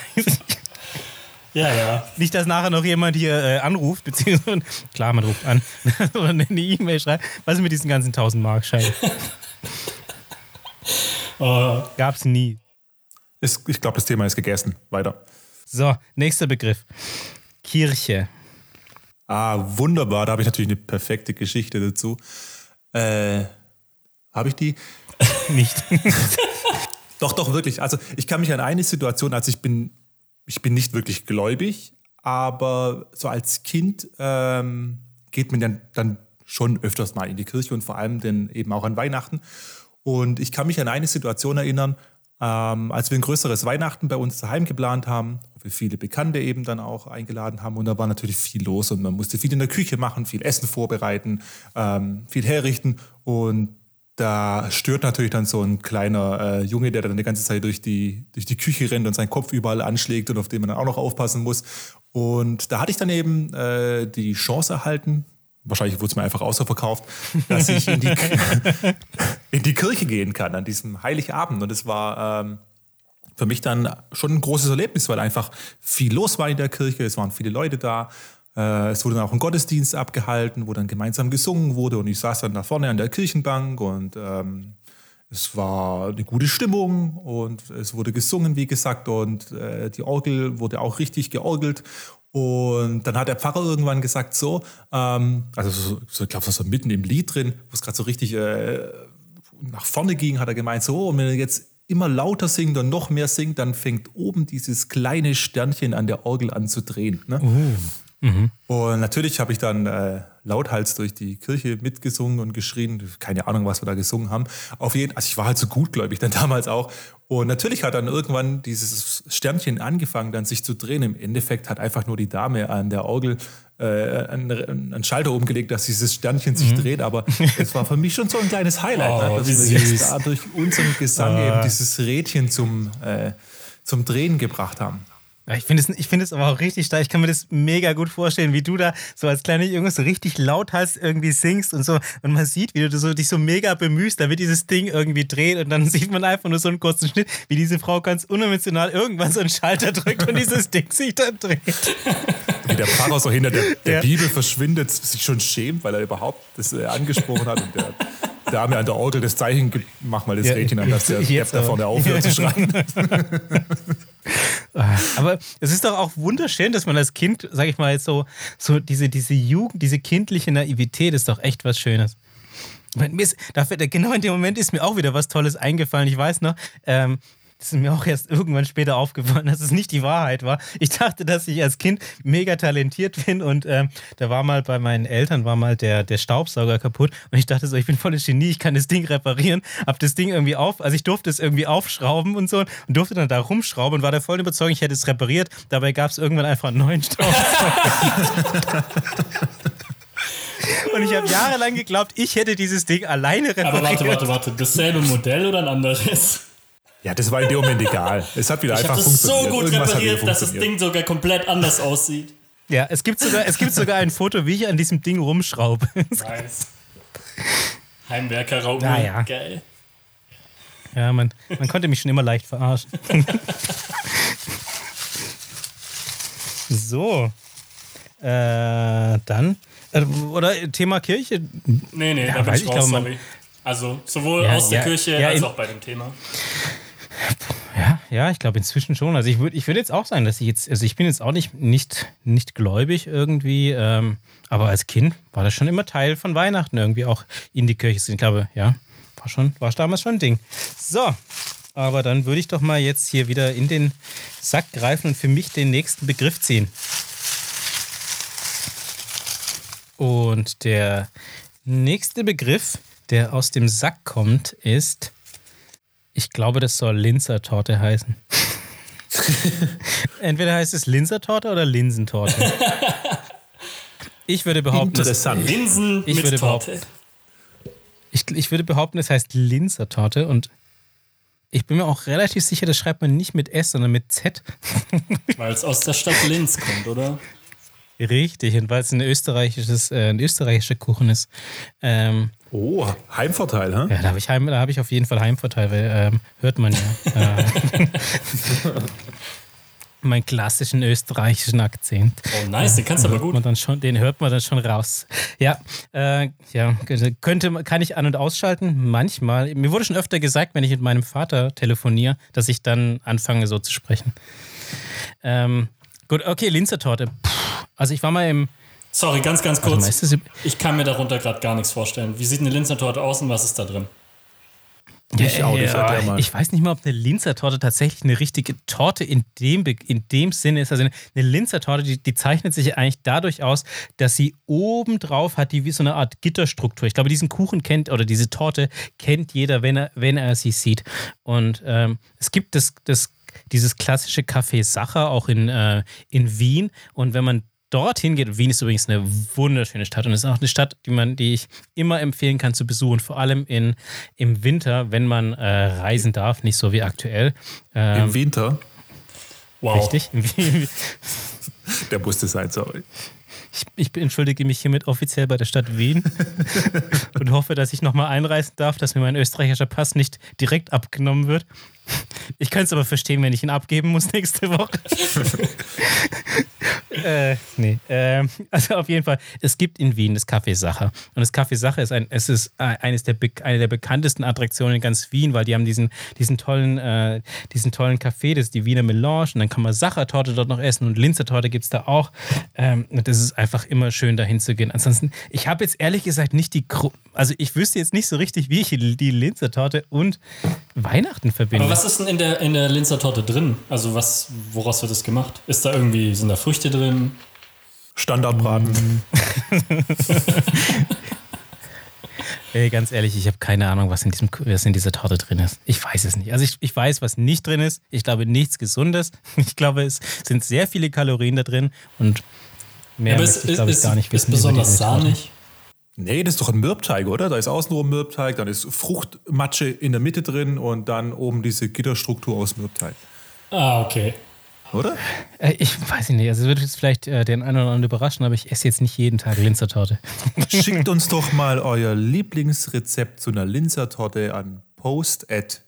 Ja, ja. Nicht, dass nachher noch jemand hier äh, anruft, beziehungsweise, klar, man ruft an, oder eine E-Mail schreibt. Was ist mit diesen ganzen 1000 Markscheinen? oh. Gab's nie. Ist, ich glaube, das Thema ist gegessen. Weiter. So, nächster Begriff. Kirche. Ah, wunderbar. Da habe ich natürlich eine perfekte Geschichte dazu. Äh, habe ich die? Nicht. doch, doch, wirklich. Also ich kann mich an eine Situation, als ich bin, ich bin nicht wirklich gläubig, aber so als Kind ähm, geht man dann, dann schon öfters mal in die Kirche und vor allem dann eben auch an Weihnachten. Und ich kann mich an eine Situation erinnern, ähm, als wir ein größeres Weihnachten bei uns daheim geplant haben, wo wir viele Bekannte eben dann auch eingeladen haben und da war natürlich viel los und man musste viel in der Küche machen, viel Essen vorbereiten, ähm, viel herrichten und da stört natürlich dann so ein kleiner äh, Junge, der dann die ganze Zeit durch die, durch die Küche rennt und seinen Kopf überall anschlägt und auf den man dann auch noch aufpassen muss. Und da hatte ich dann eben äh, die Chance erhalten, wahrscheinlich wurde es mir einfach außerverkauft, dass ich in die, in die Kirche gehen kann an diesem Heiligabend. Und es war ähm, für mich dann schon ein großes Erlebnis, weil einfach viel los war in der Kirche, es waren viele Leute da. Äh, es wurde dann auch ein Gottesdienst abgehalten, wo dann gemeinsam gesungen wurde und ich saß dann da vorne an der Kirchenbank und ähm, es war eine gute Stimmung und es wurde gesungen, wie gesagt, und äh, die Orgel wurde auch richtig georgelt. Und dann hat der Pfarrer irgendwann gesagt, so, ähm, also so, so, ich glaube, so mitten im Lied drin, wo es gerade so richtig äh, nach vorne ging, hat er gemeint, so, und wenn er jetzt immer lauter singt und noch mehr singt, dann fängt oben dieses kleine Sternchen an der Orgel an zu drehen. Ne? Uh, mhm. Und natürlich habe ich dann äh, lauthals durch die Kirche mitgesungen und geschrien. Keine Ahnung, was wir da gesungen haben. Auf jeden also ich war halt so gutgläubig dann damals auch. Und natürlich hat dann irgendwann dieses Sternchen angefangen, dann sich zu drehen. Im Endeffekt hat einfach nur die Dame an der Orgel äh, einen, einen, Schalter umgelegt, dass dieses Sternchen sich mhm. dreht. Aber es war für mich schon so ein kleines Highlight, oh, ne, dass wir jetzt da durch unseren Gesang eben dieses Rädchen zum, äh, zum Drehen gebracht haben. Ich finde es, find es aber auch richtig stark. Ich kann mir das mega gut vorstellen, wie du da so als kleiner Junge so richtig lauthals irgendwie singst und so. Und man sieht, wie du so, dich so mega bemühst, damit dieses Ding irgendwie dreht. Und dann sieht man einfach nur so einen kurzen Schnitt, wie diese Frau ganz unemotional irgendwann so einen Schalter drückt und dieses Ding sich dann dreht. Wie der Pfarrer so hinter der, der ja. Bibel verschwindet, sich schon schämt, weil er überhaupt das äh, angesprochen hat. Und der Dame an der Orgel das Zeichen gibt, mach mal das ja, Rädchen an, dass der Depp da vorne aufhört zu schreien. Aber es ist doch auch wunderschön, dass man als Kind, sag ich mal, jetzt so, so diese, diese Jugend, diese kindliche Naivität ist doch echt was Schönes. Ist, dafür, genau in dem Moment ist mir auch wieder was Tolles eingefallen. Ich weiß noch, ähm, das ist mir auch erst irgendwann später aufgefallen, dass es nicht die Wahrheit war. Ich dachte, dass ich als Kind mega talentiert bin und ähm, da war mal bei meinen Eltern war mal der, der Staubsauger kaputt und ich dachte so, ich bin volles Genie, ich kann das Ding reparieren. Hab das Ding irgendwie auf, also ich durfte es irgendwie aufschrauben und so und durfte dann da rumschrauben und war der voll überzeugt, ich hätte es repariert. Dabei gab es irgendwann einfach einen neuen Staubsauger. Und ich habe jahrelang geglaubt, ich hätte dieses Ding alleine repariert. Aber warte, warte, warte. Dasselbe Modell oder ein anderes? Ja, das war in dem Moment egal. Es hat wieder ich einfach das funktioniert. so gut Irgendwas repariert, dass das Ding sogar komplett anders aussieht. Ja, es gibt sogar, es gibt sogar ein Foto, wie ich an diesem Ding rumschraube. Nice. Heimwerker-Raum. Ja, ja. Geil. Ja, man, man konnte mich schon immer leicht verarschen. so. Äh, dann. Äh, oder Thema Kirche? Nee, nee, ja, da bin ich raus, glaube, sorry. Also sowohl ja, aus der ja, Kirche als auch bei dem Thema. Ja, ich glaube inzwischen schon. Also ich würde ich würd jetzt auch sagen, dass ich jetzt, also ich bin jetzt auch nicht, nicht, nicht gläubig irgendwie, ähm, aber als Kind war das schon immer Teil von Weihnachten, irgendwie auch in die Kirche Ich glaube, ja, war schon, war damals schon ein Ding. So, aber dann würde ich doch mal jetzt hier wieder in den Sack greifen und für mich den nächsten Begriff ziehen. Und der nächste Begriff, der aus dem Sack kommt, ist ich glaube, das soll Linzer Torte heißen. Entweder heißt es Linsertorte oder Linsentorte. Ich würde behaupten, es- Interessant. Linsen Ich mit würde Torte. ich, ich würde behaupten, es heißt Linsertorte und ich bin mir auch relativ sicher, das schreibt man nicht mit S, sondern mit Z. Weil es aus der Stadt Linz kommt, oder? Richtig, und weil es ein österreichisches, äh, ein österreichischer Kuchen ist. Ähm, Oh, Heimvorteil, hä? ja, da habe ich, Heim- da hab ich auf jeden Fall Heimvorteil, weil ähm, hört man ja. äh, meinen klassischen österreichischen Akzent. Oh, nice, den kannst du aber hört gut. Man dann schon, den hört man dann schon raus. Ja, äh, ja, könnte, kann ich an- und ausschalten? Manchmal. Mir wurde schon öfter gesagt, wenn ich mit meinem Vater telefoniere, dass ich dann anfange, so zu sprechen. Ähm, gut, okay, Linzertorte. Puh, Also ich war mal im. Sorry, ganz, ganz mal, kurz. das, Ich kann mir darunter gerade gar nichts vorstellen. Wie sieht eine Linzertorte aus und was ist da drin? Ich auch nicht, mal. Ich weiß nicht mal, ob eine Linzertorte tatsächlich eine richtige Torte in dem, in dem Sinne ist. Also eine, eine Linzertorte, die, die zeichnet sich eigentlich dadurch aus, dass sie oben drauf hat, die wie so eine Art Gitterstruktur. Ich glaube, diesen Kuchen kennt oder diese Torte kennt jeder, wenn er, wenn er sie sieht. Und ähm, es gibt das, das, dieses klassische Café Sacher auch in, äh, in Wien. Und wenn man dorthin geht, Wien ist übrigens eine wunderschöne Stadt und es ist auch eine Stadt, die man, die ich immer empfehlen kann zu besuchen, vor allem in, im Winter, wenn man äh, reisen darf, nicht so wie aktuell. Ähm, Im Winter, Wow. Richtig. der musste sein, sorry. Ich, ich entschuldige mich hiermit offiziell bei der Stadt Wien und hoffe, dass ich nochmal einreisen darf, dass mir mein österreichischer Pass nicht direkt abgenommen wird. Ich könnte es aber verstehen, wenn ich ihn abgeben muss nächste Woche. äh, nee. Ähm, also auf jeden Fall, es gibt in Wien das Café Sacher. Und das Café Sacher ist, ein, es ist äh, eines der, eine der bekanntesten Attraktionen in ganz Wien, weil die haben diesen, diesen, tollen, äh, diesen tollen Café, das ist die Wiener Melange. Und dann kann man Sachertorte dort noch essen und Linzertorte gibt es da auch. Ähm, und das ist einfach immer schön, dahin zu gehen. Ansonsten, ich habe jetzt ehrlich gesagt nicht die, Gru also ich wüsste jetzt nicht so richtig, wie ich die Linzertorte und Weihnachten verbinde. Was ist denn in der, in der Linzertorte drin? Also was, woraus wird das gemacht? Ist da irgendwie, sind da Früchte drin? Standardbraten. Ey, ganz ehrlich, ich habe keine Ahnung, was in, diesem, was in dieser Torte drin ist. Ich weiß es nicht. Also ich, ich weiß, was nicht drin ist. Ich glaube, nichts Gesundes. Ich glaube, es sind sehr viele Kalorien da drin und mehr aber möchte ich, ist, glaube ich, ist, gar nicht ist wissen. über besonders Torte. sahnig. Nee, das ist doch ein Mürbteig, oder? Da ist außenrum Mürbteig, dann ist Fruchtmatsche in der Mitte drin und dann oben diese Gitterstruktur aus Mürbteig. Ah, okay. Oder? Äh, Ich weiß nicht. Also es wird jetzt vielleicht äh, den einen oder anderen überraschen, aber ich esse jetzt nicht jeden Tag Linzertorte. Schickt uns doch mal euer Lieblingsrezept zu einer Linzertorte an post at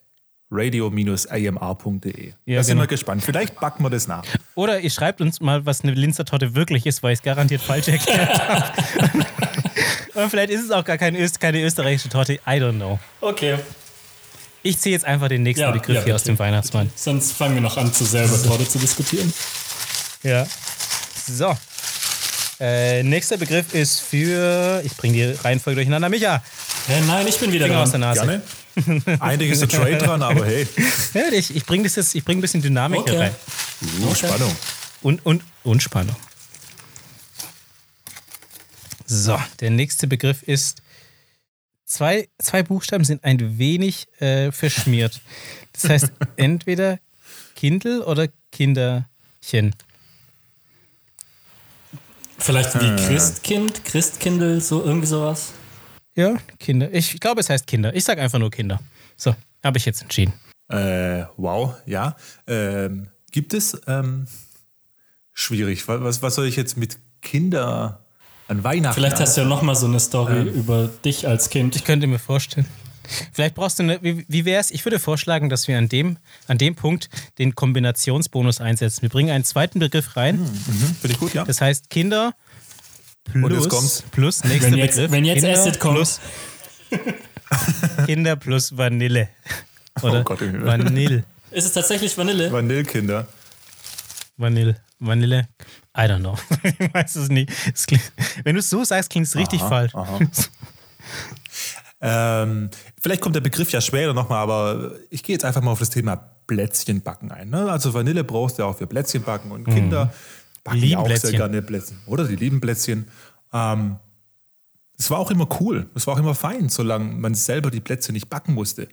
radio-amr.de. Ja, genau. da sind wir gespannt. Vielleicht backen wir das nach. Oder ihr schreibt uns mal, was eine Linzertorte wirklich ist, weil ich es garantiert falsch erklärt habe. Und vielleicht ist es auch gar keine, Öst keine österreichische Torte. I don't know. Okay. Ich ziehe jetzt einfach den nächsten Ja, Begriff ja, hier aus dem Weihnachtsmann. Sonst fangen wir noch an, zu sehr über Torte zu diskutieren. Ja. So. Äh, nächster Begriff ist für. Ich bringe die Reihenfolge durcheinander. Micha, Hä, nein, ich bin wieder Finger aus der dran. Nase. Gerne. Eigentlich ist der Trade dran, aber hey, Ja, ich ich bringe bring ein bisschen Dynamik hier Okay. rein. uh, Spannung. Und, und, und Spannung. So, der nächste Begriff ist. Zwei, zwei Buchstaben sind ein wenig äh, verschmiert. Das heißt, entweder Kindle oder Kinderchen. Vielleicht wie Christkind, Christkindl, so irgendwie sowas. Ja, Kinder. Ich glaube, es heißt Kinder. Ich sage einfach nur Kinder. So, habe ich jetzt entschieden. Äh, wow, ja. Ähm, gibt es ähm, schwierig? Was- was soll ich jetzt mit Kinder an Weihnachten? Vielleicht hast du ja noch mal so eine Story über dich als Kind. Ich könnte mir vorstellen. Vielleicht brauchst du eine. Wie, wie wäre es? Ich würde vorschlagen, dass wir an dem, an dem Punkt den Kombinationsbonus einsetzen. Wir bringen einen zweiten Begriff rein. Finde ich gut, ja. Das heißt Kinder plus, plus nächster Wenn jetzt- Begriff. wenn jetzt Kinder Acid kommt. Plus, Kinder plus Vanille. Oder Oh Gott im. Vanille. Ist es tatsächlich Vanille? Vanillekinder. Vanille. Vanille. I don't know. ich weiß es nicht. Es klingt, wenn du es so sagst, klingt es richtig falsch. Ähm, vielleicht kommt der Begriff ja später nochmal, aber ich gehe jetzt einfach mal auf das Thema Plätzchenbacken ein. Ne? Also Vanille brauchst du ja auch für Plätzchenbacken und Kinder backen Mhm. Lieben ja auch Plätzchen. sehr gerne Plätzchen. Oder die lieben Plätzchen. Ähm, es war auch immer cool. Es war auch immer fein, solange man selber die Plätzchen nicht backen musste.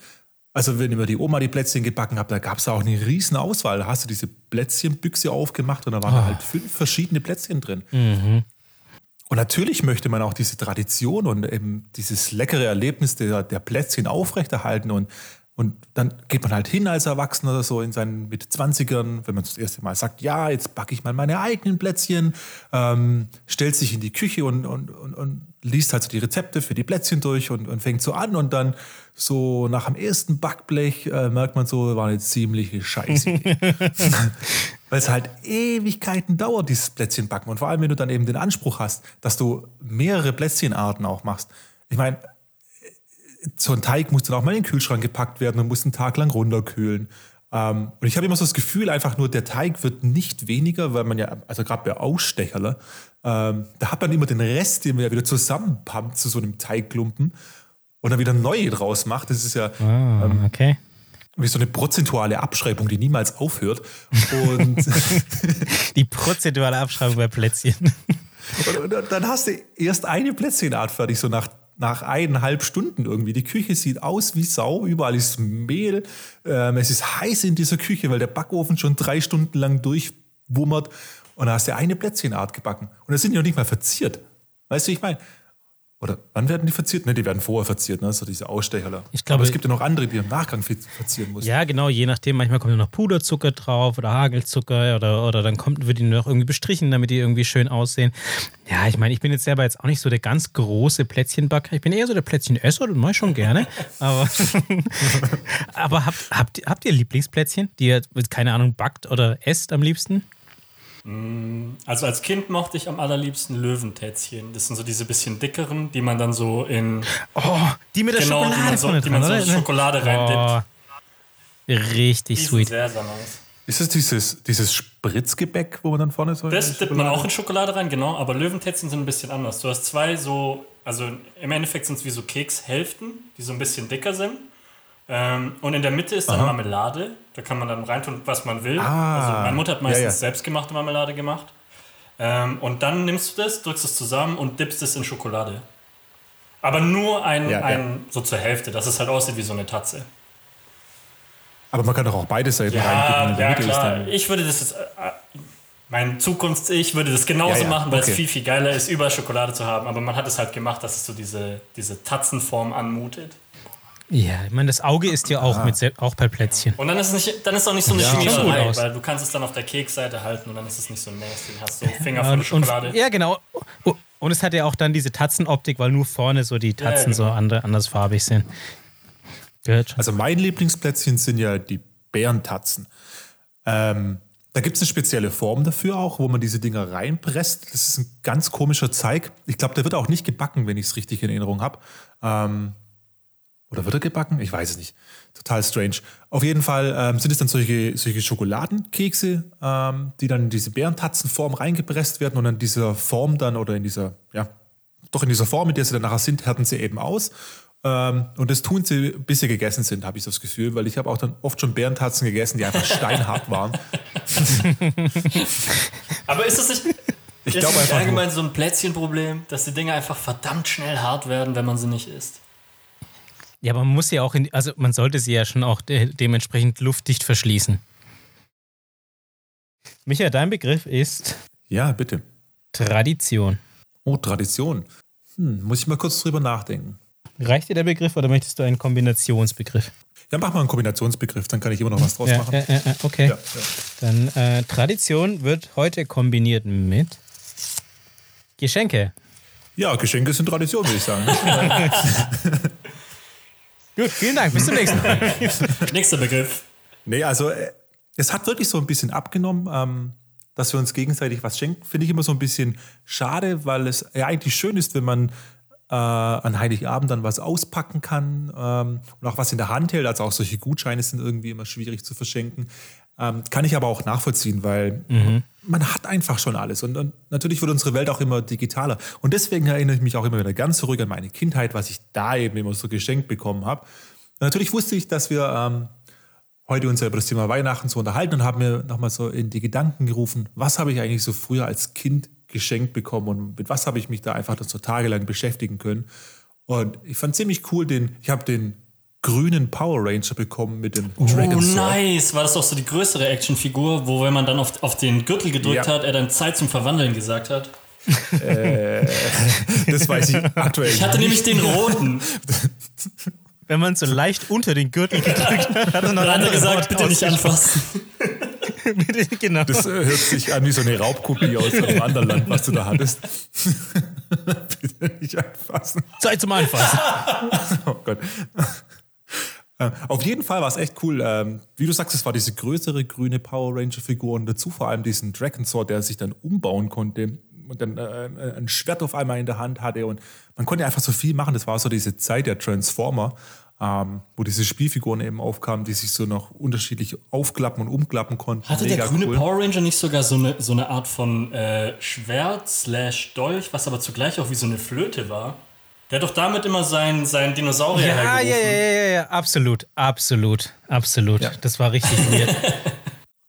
Also wenn immer die Oma die Plätzchen gebacken hat, da gab es auch eine riesen Auswahl. Da hast du diese Plätzchenbüchse aufgemacht und da waren oh. halt fünf verschiedene Plätzchen drin. Mhm. Und natürlich möchte man auch diese Tradition und eben dieses leckere Erlebnis der, der Plätzchen aufrechterhalten. Und, und dann geht man halt hin als Erwachsener oder so in seinen Mitte 20ern, wenn man das erste Mal sagt, ja, jetzt backe ich mal meine eigenen Plätzchen, ähm, stellt sich in die Küche und, und, und, und liest halt so die Rezepte für die Plätzchen durch und, und fängt so an und dann so nach dem ersten Backblech äh, merkt man so, war eine ziemliche Scheiße. Weil es halt Ewigkeiten dauert, dieses Plätzchenbacken. Und vor allem, wenn du dann eben den Anspruch hast, dass du mehrere Plätzchenarten auch machst. Ich meine, so ein Teig muss dann auch mal in den Kühlschrank gepackt werden und muss einen Tag lang runterkühlen. Ähm, und ich habe immer so das Gefühl, einfach nur der Teig wird nicht weniger, weil man ja, also gerade bei Ausstecherler, ähm, da hat man immer den Rest, den man ja wieder zusammenpumpt zu so einem Teigklumpen und dann wieder neue draus macht. Das ist ja oh, ähm, okay. wie so eine prozentuale Abschreibung, die niemals aufhört. Und die prozentuale Abschreibung bei Plätzchen. und, und, dann hast du erst eine Plätzchenart fertig, so nach, nach eineinhalb Stunden irgendwie. Die Küche sieht aus wie Sau, überall ist Mehl. Ähm, es ist heiß in dieser Küche, weil der Backofen schon drei Stunden lang durchwummert. Und dann hast du eine Plätzchenart gebacken. Und das sind noch nicht mal verziert. Weißt du, ich meine? Oder wann werden die verziert? Ne, die werden vorher verziert, ne? So diese Ausstecherler. Ich glaube, Aber es gibt ja noch andere, die im Nachgang verzieren müssen. Ja, genau, je nachdem. Manchmal kommt noch Puderzucker drauf oder Hagelzucker oder, oder dann kommt, wird die noch irgendwie bestrichen, damit die irgendwie schön aussehen. Ja, ich meine, ich bin jetzt selber jetzt auch nicht so der ganz große Plätzchenbacker. Ich bin eher so der Plätzchenesser, das mache ich schon gerne. Aber, aber habt, habt, habt ihr Lieblingsplätzchen, die ihr, keine Ahnung, backt oder esst am liebsten? Mm, also als Kind mochte ich am allerliebsten Löwentätzchen. Das sind so diese bisschen dickeren, die man dann so in. Oh, die mit der genau, Schokolade. Die man so, die man so in Schokolade reindippt. Oh, richtig die sweet. Sehr, sehr nice. Ist es dieses, dieses Spritzgebäck, wo man dann vorne so. Das dippt man auch in Schokolade rein, genau. Aber Löwentätzchen sind ein bisschen anders. Du hast zwei so. Also im Endeffekt sind es wie so Kekshälften, die so ein bisschen dicker sind. Ähm, und in der Mitte ist dann Aha. Marmelade. Da kann man dann reintun, was man will. Ah, also meine Mutter hat meistens ja, ja. selbstgemachte Marmelade gemacht. Ähm, und dann nimmst du das, drückst es zusammen und dippst es in Schokolade. Aber nur ein, ja, ein so zur Hälfte, dass es halt aussieht wie so eine Tatze. Aber man kann doch auch beide Seiten ja, reinkippen. Ja, klar. Ich würde das jetzt, äh, mein Zukunfts-Ich würde das genauso machen, weil okay. es viel, viel geiler ist, überall Schokolade zu haben. Aber man hat es halt gemacht, dass es so diese, diese Tatzenform anmutet. Ja, ich meine, das Auge ist ja auch, ah. mit, auch bei Plätzchen. Und dann ist es nicht, dann ist auch nicht so eine ja, Schmiererei, weil du kannst es dann auf der Keksseite halten und dann ist es nicht so nasty. Hast so Finger ja, voll Schokolade. Und, ja, genau. Und es hat ja auch dann diese Tatzenoptik, weil nur vorne so die Tatzen ja, genau. so andre, andersfarbig sind. Also mein Lieblingsplätzchen sind ja die Bärentatzen. Ähm, da gibt es eine spezielle Form dafür auch, wo man diese Dinger reinpresst. Das ist ein ganz komischer Zeig. Ich glaube, der wird auch nicht gebacken, wenn ich es richtig in Erinnerung habe. Ähm, oder wird er gebacken? Ich weiß es nicht. Total strange. Auf jeden Fall ähm, sind es dann solche, solche Schokoladenkekse, ähm, die dann in diese Bärentatzenform reingepresst werden und in dieser Form dann oder in dieser, ja, doch in dieser Form, in der sie dann nachher sind, härten sie eben aus. Ähm, und das tun sie, bis sie gegessen sind, habe ich das Gefühl, weil ich habe auch dann oft schon Bärentatzen gegessen, die einfach steinhart waren. Aber ist das nicht, ich ist nicht allgemein so ein Plätzchenproblem, dass die Dinge einfach verdammt schnell hart werden, wenn man sie nicht isst? Ja, aber man muss ja auch, in, also man sollte sie ja schon auch de dementsprechend luftdicht verschließen. Micha, dein Begriff ist. Ja, bitte. Tradition. Oh, Tradition. Hm, muss ich mal kurz drüber nachdenken. Reicht dir der Begriff oder möchtest du einen Kombinationsbegriff? Ja, mach mal einen Kombinationsbegriff, dann kann ich immer noch was draus ja, machen. Ja, ja, okay. Dann äh, Tradition wird heute kombiniert mit Geschenke. Ja, Geschenke sind Tradition, würde ich sagen. Gut, vielen Dank. Bis zum nächsten Mal. Nächster Begriff. Nee, also äh, es hat wirklich so ein bisschen abgenommen, ähm, dass wir uns gegenseitig was schenken. Finde ich immer so ein bisschen schade, weil es ja eigentlich schön ist, wenn man äh, an Heiligabend dann was auspacken kann ähm, und auch was in der Hand hält. Also auch solche Gutscheine sind irgendwie immer schwierig zu verschenken. Ähm, kann ich aber auch nachvollziehen, weil mhm. man hat einfach schon alles. Und, und, natürlich wird unsere Welt auch immer digitaler. Und deswegen erinnere ich mich auch immer wieder ganz zurück an meine Kindheit, was ich da eben immer so geschenkt bekommen habe. natürlich wusste ich, dass wir ähm, heute uns über das Thema Weihnachten so unterhalten und haben mir nochmal so in die Gedanken gerufen, was habe ich eigentlich so früher als Kind geschenkt bekommen und mit was habe ich mich da einfach so tagelang beschäftigen können. Und ich fand ziemlich cool, den, ich habe den grünen Power Ranger bekommen mit dem Oh, Dragon Sword. nice. War das doch so die größere Actionfigur, wo, wenn man dann auf, auf den Gürtel gedrückt Ja. hat, er dann Zeit zum Verwandeln gesagt hat? Das weiß ich aktuell Ich hatte nämlich den roten. Wenn man so leicht unter den Gürtel gedrückt hat, hat er noch Da hat er andere gesagt, Worte bitte nicht anfassen. genau. Das äh, hört sich an wie so eine Raubkopie aus einem anderen Land, was du da hattest. Bitte nicht anfassen. Zeit zum Anfassen. Oh Gott. Äh, Auf jeden Fall war es echt cool. Ähm, wie du sagst, es war diese größere grüne Power Ranger-Figur und dazu vor allem diesen Dragon Sword, der sich dann umbauen konnte und dann äh, ein Schwert auf einmal in der Hand hatte und man konnte einfach so viel machen. Das war so diese Zeit der Transformer, ähm, wo diese Spielfiguren eben aufkamen, die sich so noch unterschiedlich aufklappen und umklappen konnten. Hatte der Mega grüne cool. Power Ranger nicht sogar so eine, so eine Art von äh, Schwert slash Dolch, was aber zugleich auch wie so eine Flöte war? Der hat doch damit immer seinen, seinen Dinosaurier Ja, ja, hergerufen. ja, ja, ja, absolut, absolut, absolut. Ja. Das war richtig weird.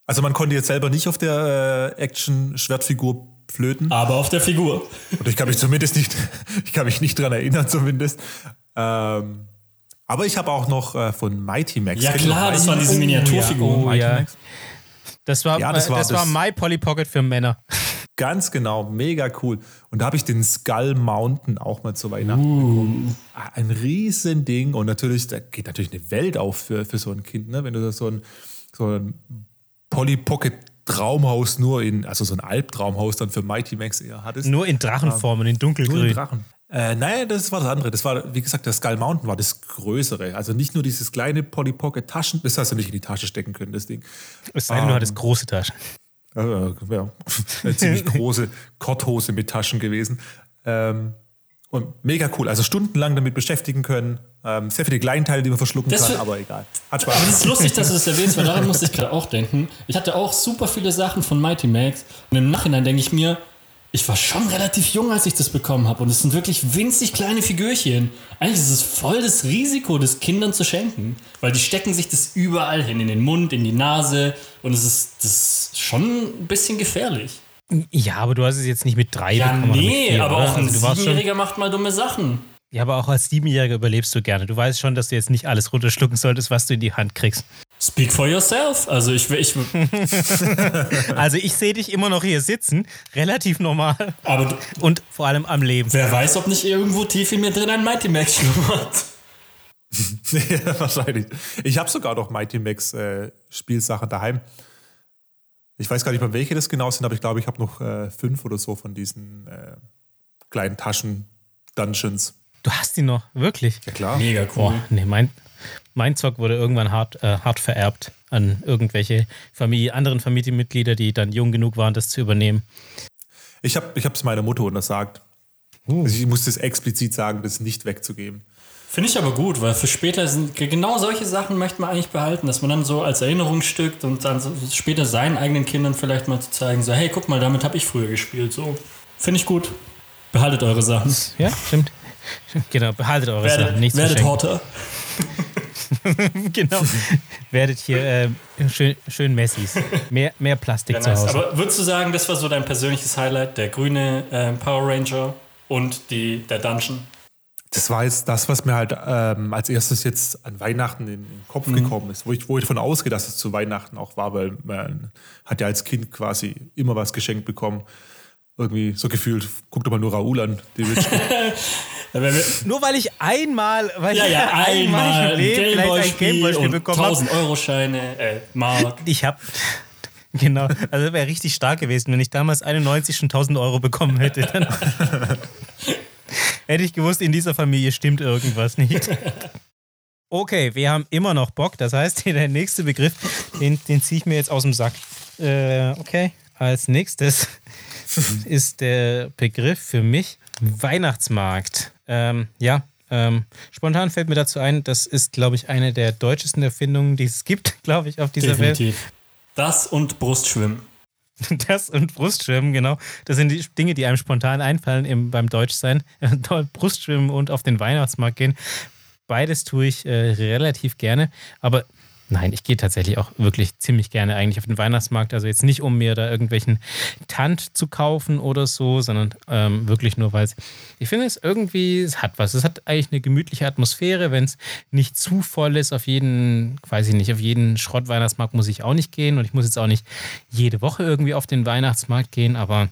Also man konnte jetzt selber nicht auf der äh, Action-Schwertfigur flöten. Aber auf der Figur. Oder ich kann mich zumindest nicht, ich kann mich nicht dran erinnern zumindest. Ähm, aber ich habe auch noch äh, von Mighty Max. Ja klar, das waren diese Max? Miniaturfiguren. Oh, Mighty ja. Max? Das war, Ja, das war war, das war das- My Polly Pocket für Männer. Ganz genau, mega cool. Und da habe ich den Skull Mountain auch mal zu Weihnachten bekommen. Ah, Ein riesen Ding und natürlich, da geht natürlich eine Welt auf für, für so ein Kind, ne? wenn du so ein, so ein Polly Pocket Traumhaus nur in, also so ein Albtraumhaus dann für Mighty Max eher hattest. Nur in Drachenformen, in Nur ein dunkelgrün. Drachen. Äh, nein, das war das andere. Das war, wie gesagt, der Skull Mountain war das Größere. Also nicht nur dieses kleine Polly Pocket Taschen, das hast du nicht in die Tasche stecken können, das Ding. Es sei denn, du Ähm. hattest große Taschen. Äh, ja, eine ziemlich große Korthose mit Taschen gewesen. Ähm, und mega cool. Also stundenlang damit beschäftigen können. Ähm, sehr viele Kleinteile, die man verschlucken Das kann, aber egal. Hat Aber das Spaß. ist lustig, dass du das erwähnst, weil daran musste ich gerade auch denken. Ich hatte auch super viele Sachen von Mighty Max und im Nachhinein denke ich mir, ich war schon relativ jung, als ich das bekommen habe und es sind wirklich winzig kleine Figürchen. Eigentlich ist es voll das Risiko, das Kindern zu schenken, weil die stecken sich das überall hin, in den Mund, in die Nase und es ist, das ist schon ein bisschen gefährlich. Ja, aber du hast es jetzt nicht mit drei Ja, bekommen. nee, vier, aber oder? auch ein also Siebenjähriger macht mal dumme Sachen. Ja, aber auch als Siebenjähriger überlebst du gerne. Du weißt schon, dass du jetzt nicht alles runterschlucken solltest, was du in die Hand kriegst. Speak for yourself. Also ich, ich Also ich sehe dich immer noch hier sitzen, relativ normal aber du, und vor allem am Leben. wer weiß, ob nicht irgendwo tief in mir drin ein Mighty Max schlummert. ja, wahrscheinlich. Ich habe sogar noch Mighty Max äh, Spielsachen daheim. Ich weiß gar nicht mal, welche das genau sind, aber ich glaube, ich habe noch äh, fünf oder so von diesen äh, kleinen Taschen-Dungeons. Du hast die noch, wirklich? Ja, klar. Mega cool. Boah, nee, mein, mein Zock wurde irgendwann hart, äh, hart vererbt an irgendwelche Familie, anderen Familienmitglieder, die dann jung genug waren, das zu übernehmen. Ich habe es meiner Mutter untersagt. Also ich musste es explizit sagen, das nicht wegzugeben. Finde ich aber gut, weil für später sind genau solche Sachen möchte man eigentlich behalten, dass man dann so als Erinnerungsstück und dann so später seinen eigenen Kindern vielleicht mal zu zeigen, so hey, guck mal, damit habe ich früher gespielt. So finde ich gut. Behaltet eure Sachen. Ja, stimmt. Genau, behaltet eure Werdet, Sachen, nichts werdet. Horter. Genau. werdet hier äh, schön, schön Messis. Mehr, mehr Plastik Ja, zu nice. Hause. Aber würdest du sagen, das war so dein persönliches Highlight, der grüne ähm, Power Ranger und die, der Dungeon? Das war jetzt das, was mir halt ähm, als erstes jetzt an Weihnachten in, den Kopf gekommen ist, wo ich, wo ich davon ausgehe, dass es zu Weihnachten auch war, weil man hat ja als Kind quasi immer was geschenkt bekommen. Irgendwie so gefühlt, guck doch mal nur Raoul an, die Rich Nur weil ich einmal, weil ja, ich ja, einmal im Leben vielleicht ein Gameboy-Spiel bekommen habe. 1000 Euro Scheine, äh, Mark. Ich habe Genau, also wäre richtig stark gewesen, wenn ich damals 91 schon 1000 Euro bekommen hätte. Dann hätte ich gewusst, in dieser Familie stimmt irgendwas nicht. Okay, wir haben immer noch Bock. Das heißt, der nächste Begriff, den, den ziehe ich mir jetzt aus dem Sack. Äh, okay, als nächstes ist der Begriff für mich Weihnachtsmarkt. Ähm, ja, ähm, spontan fällt mir dazu ein, das ist, glaube ich, eine der deutschesten Erfindungen, die es gibt, glaube ich, auf dieser Welt. Definitiv. Das und Brustschwimmen. Das und Brustschwimmen, genau. Das sind die Dinge, die einem spontan einfallen im, beim Deutschsein. Brustschwimmen und auf den Weihnachtsmarkt gehen. Beides tue ich äh, relativ gerne. Aber Nein, ich gehe tatsächlich auch wirklich ziemlich gerne eigentlich auf den Weihnachtsmarkt. Also jetzt nicht, um mir da irgendwelchen Tant zu kaufen oder so, sondern ähm, wirklich nur, weil ich finde es irgendwie, es hat was. Es hat eigentlich eine gemütliche Atmosphäre, wenn es nicht zu voll ist. Auf jeden, weiß ich nicht, auf jeden Schrott-Weihnachtsmarkt muss ich auch nicht gehen und ich muss jetzt auch nicht jede Woche irgendwie auf den Weihnachtsmarkt gehen, aber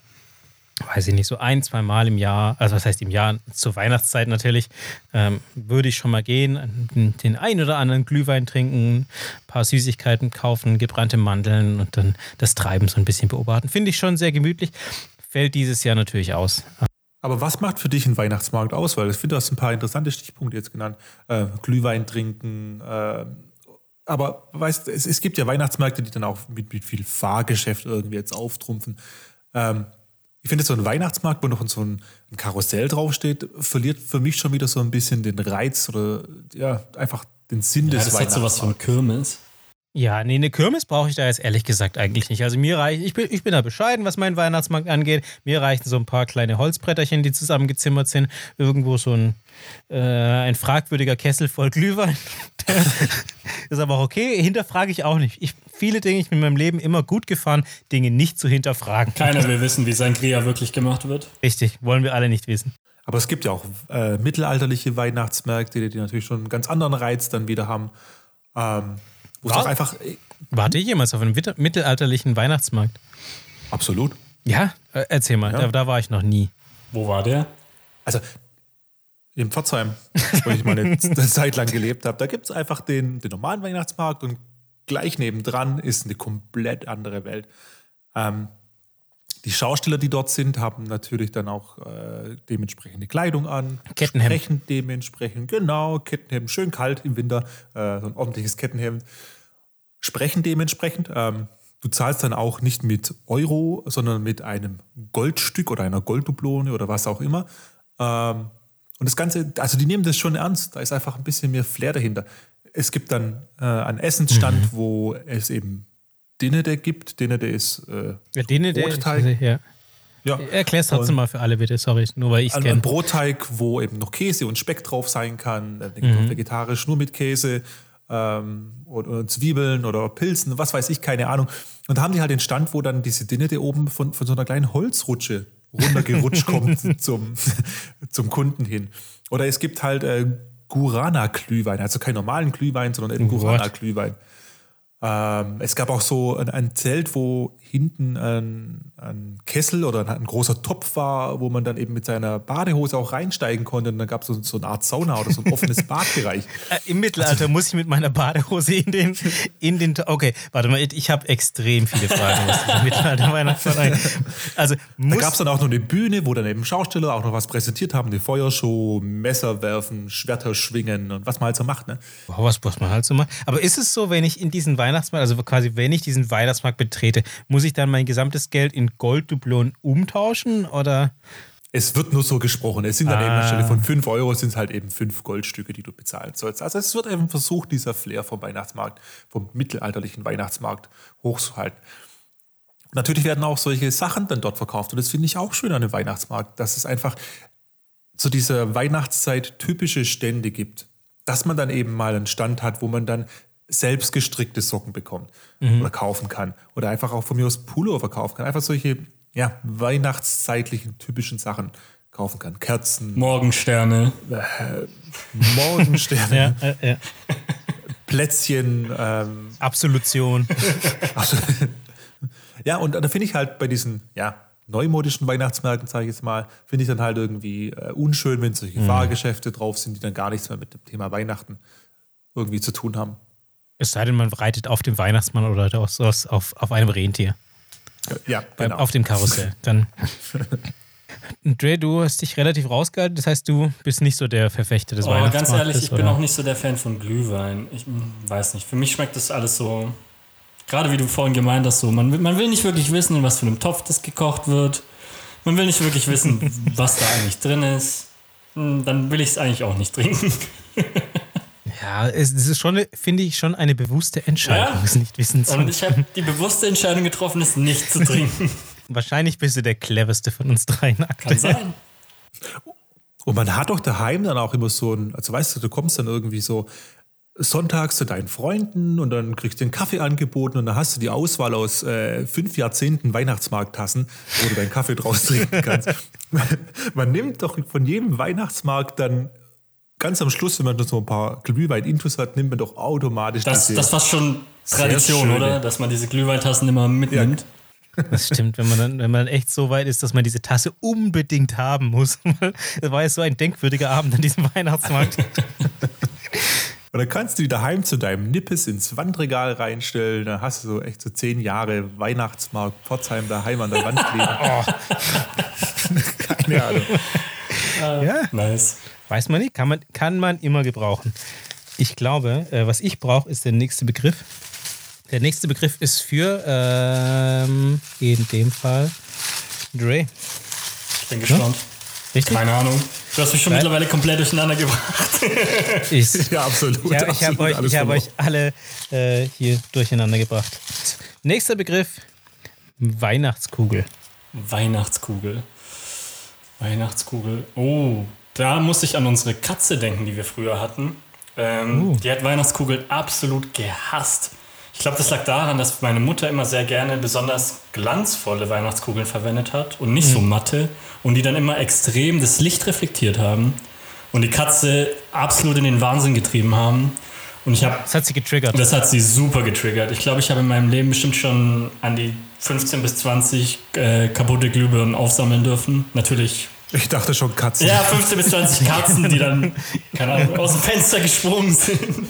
weiß ich nicht, so ein, zwei Mal im Jahr, also was heißt im Jahr, zur Weihnachtszeit natürlich, ähm, würde ich schon mal gehen, den ein oder anderen Glühwein trinken, ein paar Süßigkeiten kaufen, gebrannte Mandeln und dann das Treiben so ein bisschen beobachten. Finde ich schon sehr gemütlich. Fällt dieses Jahr natürlich aus. Aber was macht für dich ein Weihnachtsmarkt aus? Weil ich finde, du hast ein paar interessante Stichpunkte jetzt genannt. Äh, Glühwein trinken, äh, aber weißt es, es gibt ja Weihnachtsmärkte, die dann auch mit, mit viel Fahrgeschäft irgendwie jetzt auftrumpfen. Ähm, ich finde, so ein Weihnachtsmarkt, wo noch so ein, ein, Karussell draufsteht, verliert für mich schon wieder so ein bisschen den Reiz oder ja, einfach den Sinn ja, des das Weihnachtsmarkts. Das hat sowas von Kirmes. Ja, nee, eine Kirmes brauche ich da jetzt ehrlich gesagt eigentlich nicht. Also mir reicht, ich bin, ich bin da bescheiden, was meinen Weihnachtsmarkt angeht. Mir reichen so ein paar kleine Holzbretterchen, die zusammengezimmert sind. Irgendwo so ein, äh, ein fragwürdiger Kessel voll Glühwein. ist aber auch okay. Hinterfrage ich auch nicht. Ich, viele Dinge, ich bin in meinem Leben immer gut gefahren, Dinge nicht zu hinterfragen. Keiner will wissen, wie Sangria wirklich gemacht wird. Richtig, wollen wir alle nicht wissen. Aber es gibt ja auch äh, mittelalterliche Weihnachtsmärkte, die natürlich schon einen ganz anderen Reiz dann wieder haben. Ähm, wo War, einfach. Äh, warte ich jemals auf einem mittelalterlichen Weihnachtsmarkt? Absolut. Ja, äh, erzähl mal, ja. Da, da war ich noch nie. Wo war der? Also in Pforzheim, wo ich meine Zeit lang gelebt habe. Da gibt es einfach den, den normalen Weihnachtsmarkt und gleich nebendran ist eine komplett andere Welt. Ähm, die Schausteller, die dort sind, haben natürlich dann auch äh, dementsprechende Kleidung an. Kettenhemd. Sprechen dementsprechend, genau, Kettenhemd, schön kalt im Winter, äh, so ein ordentliches Kettenhemd. Sprechen dementsprechend. Ähm, du zahlst dann auch nicht mit Euro, sondern mit einem Goldstück oder einer Golddublone oder was auch immer. Ähm, und das Ganze, also die nehmen das schon ernst. Da ist einfach ein bisschen mehr Flair dahinter. Es gibt dann äh, einen Essensstand, mhm. wo es eben Dinede gibt. Dinede ist äh, ja, Dinede, Brotteig. Ja. Ja. Erklär es trotzdem mal für alle bitte, sorry, nur weil ich es kenne. Ein Brotteig, wo eben noch Käse und Speck drauf sein kann. Gibt mhm. vegetarisch nur mit Käse ähm, oder, oder, Zwiebeln oder Pilzen, was weiß ich, keine Ahnung. Und da haben die halt den Stand, wo dann diese Dinede oben von, von so einer kleinen Holzrutsche runtergerutscht kommt zum, zum Kunden hin. Oder es gibt halt äh, Gurana-Glühwein, also keinen normalen Glühwein, sondern eben Gurana-Glühwein. Ähm, es gab auch so ein, ein Zelt, wo hinten ein, ein, Kessel oder ein, ein, großer Topf war, wo man dann eben mit seiner Badehose auch reinsteigen konnte. Und dann gab es so, so eine Art Sauna oder so ein offenes Badbereich. Äh, Im Mittelalter also, muss ich mit meiner Badehose in den, in den. Okay, warte mal, ich habe extrem viele Fragen. Was im Mittelalter Weihnachtsmann Also da gab es dann auch noch eine Bühne, wo dann eben Schausteller auch noch was präsentiert haben: eine Feuershow, Messer werfen, Schwerter schwingen und was man halt so macht. Ne? Wow, was, was man halt so macht. Aber ist es so, wenn ich in diesen Weihnachtsmarkt, also quasi wenn ich diesen Weihnachtsmarkt betrete, muss ich dann mein gesamtes Geld in Golddublonen umtauschen oder? Es wird nur so gesprochen. Es sind dann ah. eben anstelle von 5 Euro sind es halt eben 5 Goldstücke, die du bezahlen sollst. Also es wird eben versucht, dieser Flair vom Weihnachtsmarkt, vom mittelalterlichen Weihnachtsmarkt hochzuhalten. Natürlich werden auch solche Sachen dann dort verkauft. Und das finde ich auch schön an dem Weihnachtsmarkt, dass es einfach zu dieser Weihnachtszeit typische Stände gibt. Dass man dann eben mal einen Stand hat, wo man dann selbst gestrickte Socken bekommt mhm. oder kaufen kann. Oder einfach auch von mir aus Pullover kaufen kann. Einfach solche ja, weihnachtszeitlichen, typischen Sachen kaufen kann. Kerzen. Morgensterne. Äh, Morgensterne. ja, äh, ja. Plätzchen. Ähm, Absolution. ja, und da finde ich halt bei diesen, ja, neumodischen Weihnachtsmärkten, sage ich jetzt mal, finde ich dann halt irgendwie äh, unschön, wenn solche mhm. Fahrgeschäfte drauf sind, die dann gar nichts mehr mit dem Thema Weihnachten irgendwie zu tun haben. Es sei denn, man reitet auf dem Weihnachtsmann oder auf, auf, auf einem Rentier. Ja, genau. Auf dem Karussell. Dann. Dre, du hast dich relativ rausgehalten, das heißt, du bist nicht so der Verfechter des oh, Weihnachtsmarktes. Ganz ehrlich, ich oder? bin auch nicht so der Fan von Glühwein. Ich weiß nicht. Für mich schmeckt das alles so, gerade wie du vorhin gemeint hast, so, man, man will nicht wirklich wissen, in was für einem Topf das gekocht wird. Man will nicht wirklich wissen, was da eigentlich drin ist. Hm, dann will ich es eigentlich auch nicht trinken. Ja, es, ist schon, finde ich, schon eine bewusste Entscheidung, ja. es nicht wissen zu. Und ich habe die bewusste Entscheidung getroffen, es nicht zu trinken. Wahrscheinlich bist du der cleverste von uns dreien aktuell. Kann sein. Und man hat doch daheim dann auch immer so ein, also weißt du, du kommst dann irgendwie so sonntags zu deinen Freunden und dann kriegst du den Kaffee angeboten und dann hast du die Auswahl aus äh, fünf Jahrzehnten Weihnachtsmarkttassen, wo du deinen Kaffee draus trinken kannst. man nimmt doch von jedem Weihnachtsmarkt dann ganz am Schluss, wenn man so ein paar Glühwein-Intus hat, nimmt man doch automatisch Das, diese das war schon Tradition, schöne- oder? Dass man diese Glühweintassen immer mitnimmt. Das stimmt, wenn man dann, wenn man echt so weit ist, dass man diese Tasse unbedingt haben muss. Das war ja so ein denkwürdiger Abend an diesem Weihnachtsmarkt. Und dann kannst du die daheim zu deinem Nippes ins Wandregal reinstellen. Dann hast du so echt so zehn Jahre Weihnachtsmarkt Pforzheim daheim an der Wand kleben. Keine Ahnung. Ja, Nice. Weiß man nicht, kann man, kann man immer gebrauchen. Ich glaube, äh, was ich brauche, ist der nächste Begriff. Der nächste Begriff ist für, ähm, in dem Fall, Dre. Ich bin gespannt. Richtig? Keine Ahnung. Du hast mich schon Nein. mittlerweile komplett durcheinander gebracht. Ich, Ja, absolut. ich habe hab euch, ich hab euch alle äh, hier durcheinander gebracht. Nächster Begriff: Weihnachtskugel. Weihnachtskugel. Weihnachtskugel. Oh, da muss ich an unsere Katze denken, die wir früher hatten. Ähm, Uh. Die hat Weihnachtskugeln absolut gehasst. Ich glaube, das lag daran, dass meine Mutter immer sehr gerne besonders glanzvolle Weihnachtskugeln verwendet hat und nicht so matte und die dann immer extrem das Licht reflektiert haben und die Katze absolut in den Wahnsinn getrieben haben. Und ich habe Das hat sie getriggert. das hat sie super getriggert. Ich glaube, ich habe in meinem Leben bestimmt schon an die 15 bis 20 äh, kaputte Glühbirnen aufsammeln dürfen. Natürlich. Ich dachte schon Katzen. Ja, 15 bis 20 Katzen, die dann, keine Ahnung, aus dem Fenster gesprungen sind.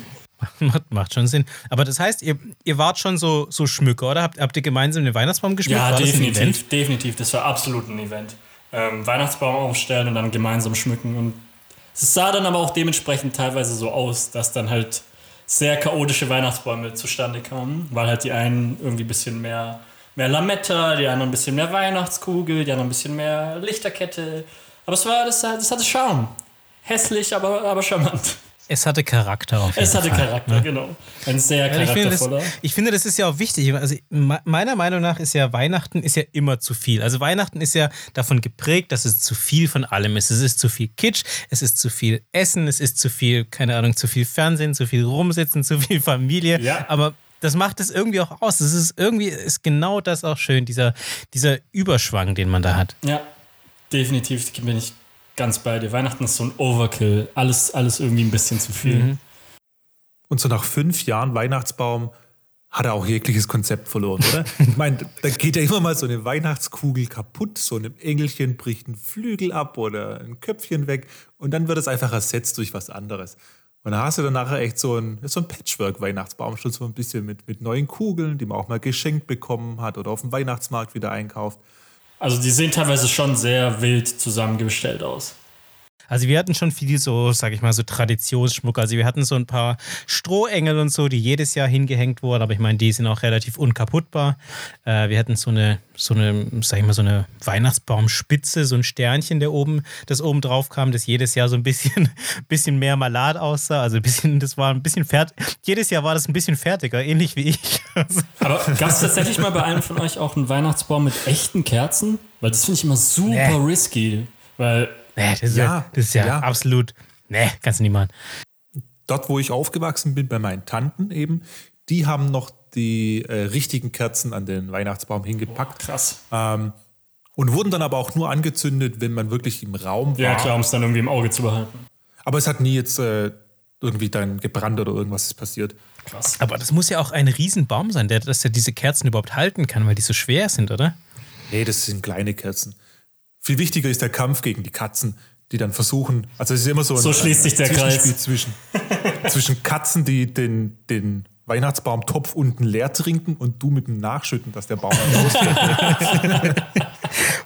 macht, macht schon Sinn. Aber das heißt, ihr, ihr wart schon so, so Schmücker, oder? Habt, habt ihr gemeinsam den Weihnachtsbaum geschmückt? Ja, War das definitiv, definitiv. Das war absolut ein Event. Ähm, Weihnachtsbaum aufstellen und dann gemeinsam schmücken. Und es sah dann aber auch dementsprechend teilweise so aus, dass dann halt sehr chaotische Weihnachtsbäume zustande kamen, weil halt die einen irgendwie ein bisschen mehr, mehr Lametta, die anderen ein bisschen mehr Weihnachtskugel, die anderen ein bisschen mehr Lichterkette. Aber es war, das, das hatte Charme. Hässlich, aber, aber charmant. Es hatte Charakter auf jeden Es hatte Fall. Charakter, genau. Ein sehr Ja, ich, finde, das, charaktervoller. ich finde, das ist ja auch wichtig. Also me- meiner Meinung nach ist ja Weihnachten ist ja immer zu viel. Also Weihnachten ist ja davon geprägt, dass es zu viel von allem ist. Es ist zu viel Kitsch, es ist zu viel Essen, es ist zu viel, keine Ahnung, zu viel Fernsehen, zu viel Rumsitzen, zu viel Familie. Ja. Aber das macht es irgendwie auch aus. Das ist irgendwie ist genau das auch schön, dieser, dieser Überschwang, den man da hat. Ja, definitiv bin ich ganz bei dir. Weihnachten ist so ein Overkill. Alles, alles irgendwie ein bisschen zu viel. Mhm. Und so nach fünf Jahren Weihnachtsbaum hat er auch jegliches Konzept verloren, oder? Ich meine, da geht ja immer mal so eine Weihnachtskugel kaputt, so einem Engelchen bricht ein Flügel ab oder ein Köpfchen weg und dann wird es einfach ersetzt durch was anderes. Und da hast du dann nachher echt so ein, so ein Patchwork-Weihnachtsbaum, schon so ein bisschen mit, mit neuen Kugeln, die man auch mal geschenkt bekommen hat oder auf dem Weihnachtsmarkt wieder einkauft. Also die sehen teilweise schon sehr wild zusammengestellt aus. Also wir hatten schon viel so, sag ich mal, so Traditionsschmuck. Also wir hatten so ein paar Strohengel und so, die jedes Jahr hingehängt wurden, aber ich meine, die sind auch relativ unkaputtbar. Äh, wir hatten so eine, so eine, sag ich mal, so eine Weihnachtsbaumspitze, so ein Sternchen, der oben, das oben drauf kam, das jedes Jahr so ein bisschen, bisschen mehr malat aussah. Also ein bisschen, das war ein bisschen fertig. Jedes Jahr war das ein bisschen fertiger, ähnlich wie ich. Aber gab es tatsächlich mal bei einem von euch auch einen Weihnachtsbaum mit echten Kerzen? Weil das finde ich immer super Nee. risky. Weil nee, das ist ja, Ja, das ist ja, ja. absolut, nee, kannst du nicht machen. dort, wo ich aufgewachsen bin, bei meinen Tanten eben, die haben noch die äh, richtigen Kerzen an den Weihnachtsbaum hingepackt. krass. Ähm, und wurden dann aber auch nur angezündet, wenn man wirklich im Raum war. Ja, klar, um es dann irgendwie im Auge zu behalten. Aber es hat nie jetzt äh, irgendwie dann gebrannt oder irgendwas ist passiert. Krass. Aber das muss ja auch ein Riesenbaum sein, der, dass er diese Kerzen überhaupt halten kann, weil die so schwer sind, oder? Nee, das sind kleine Kerzen. Viel wichtiger ist der Kampf gegen die Katzen, die dann versuchen, also es ist immer so ein So schließt sich der Zwischenspiel Kreis. zwischen, zwischen Katzen, die den, den Weihnachtsbaumtopf unten leer trinken und du mit dem Nachschütten, dass der Baum nicht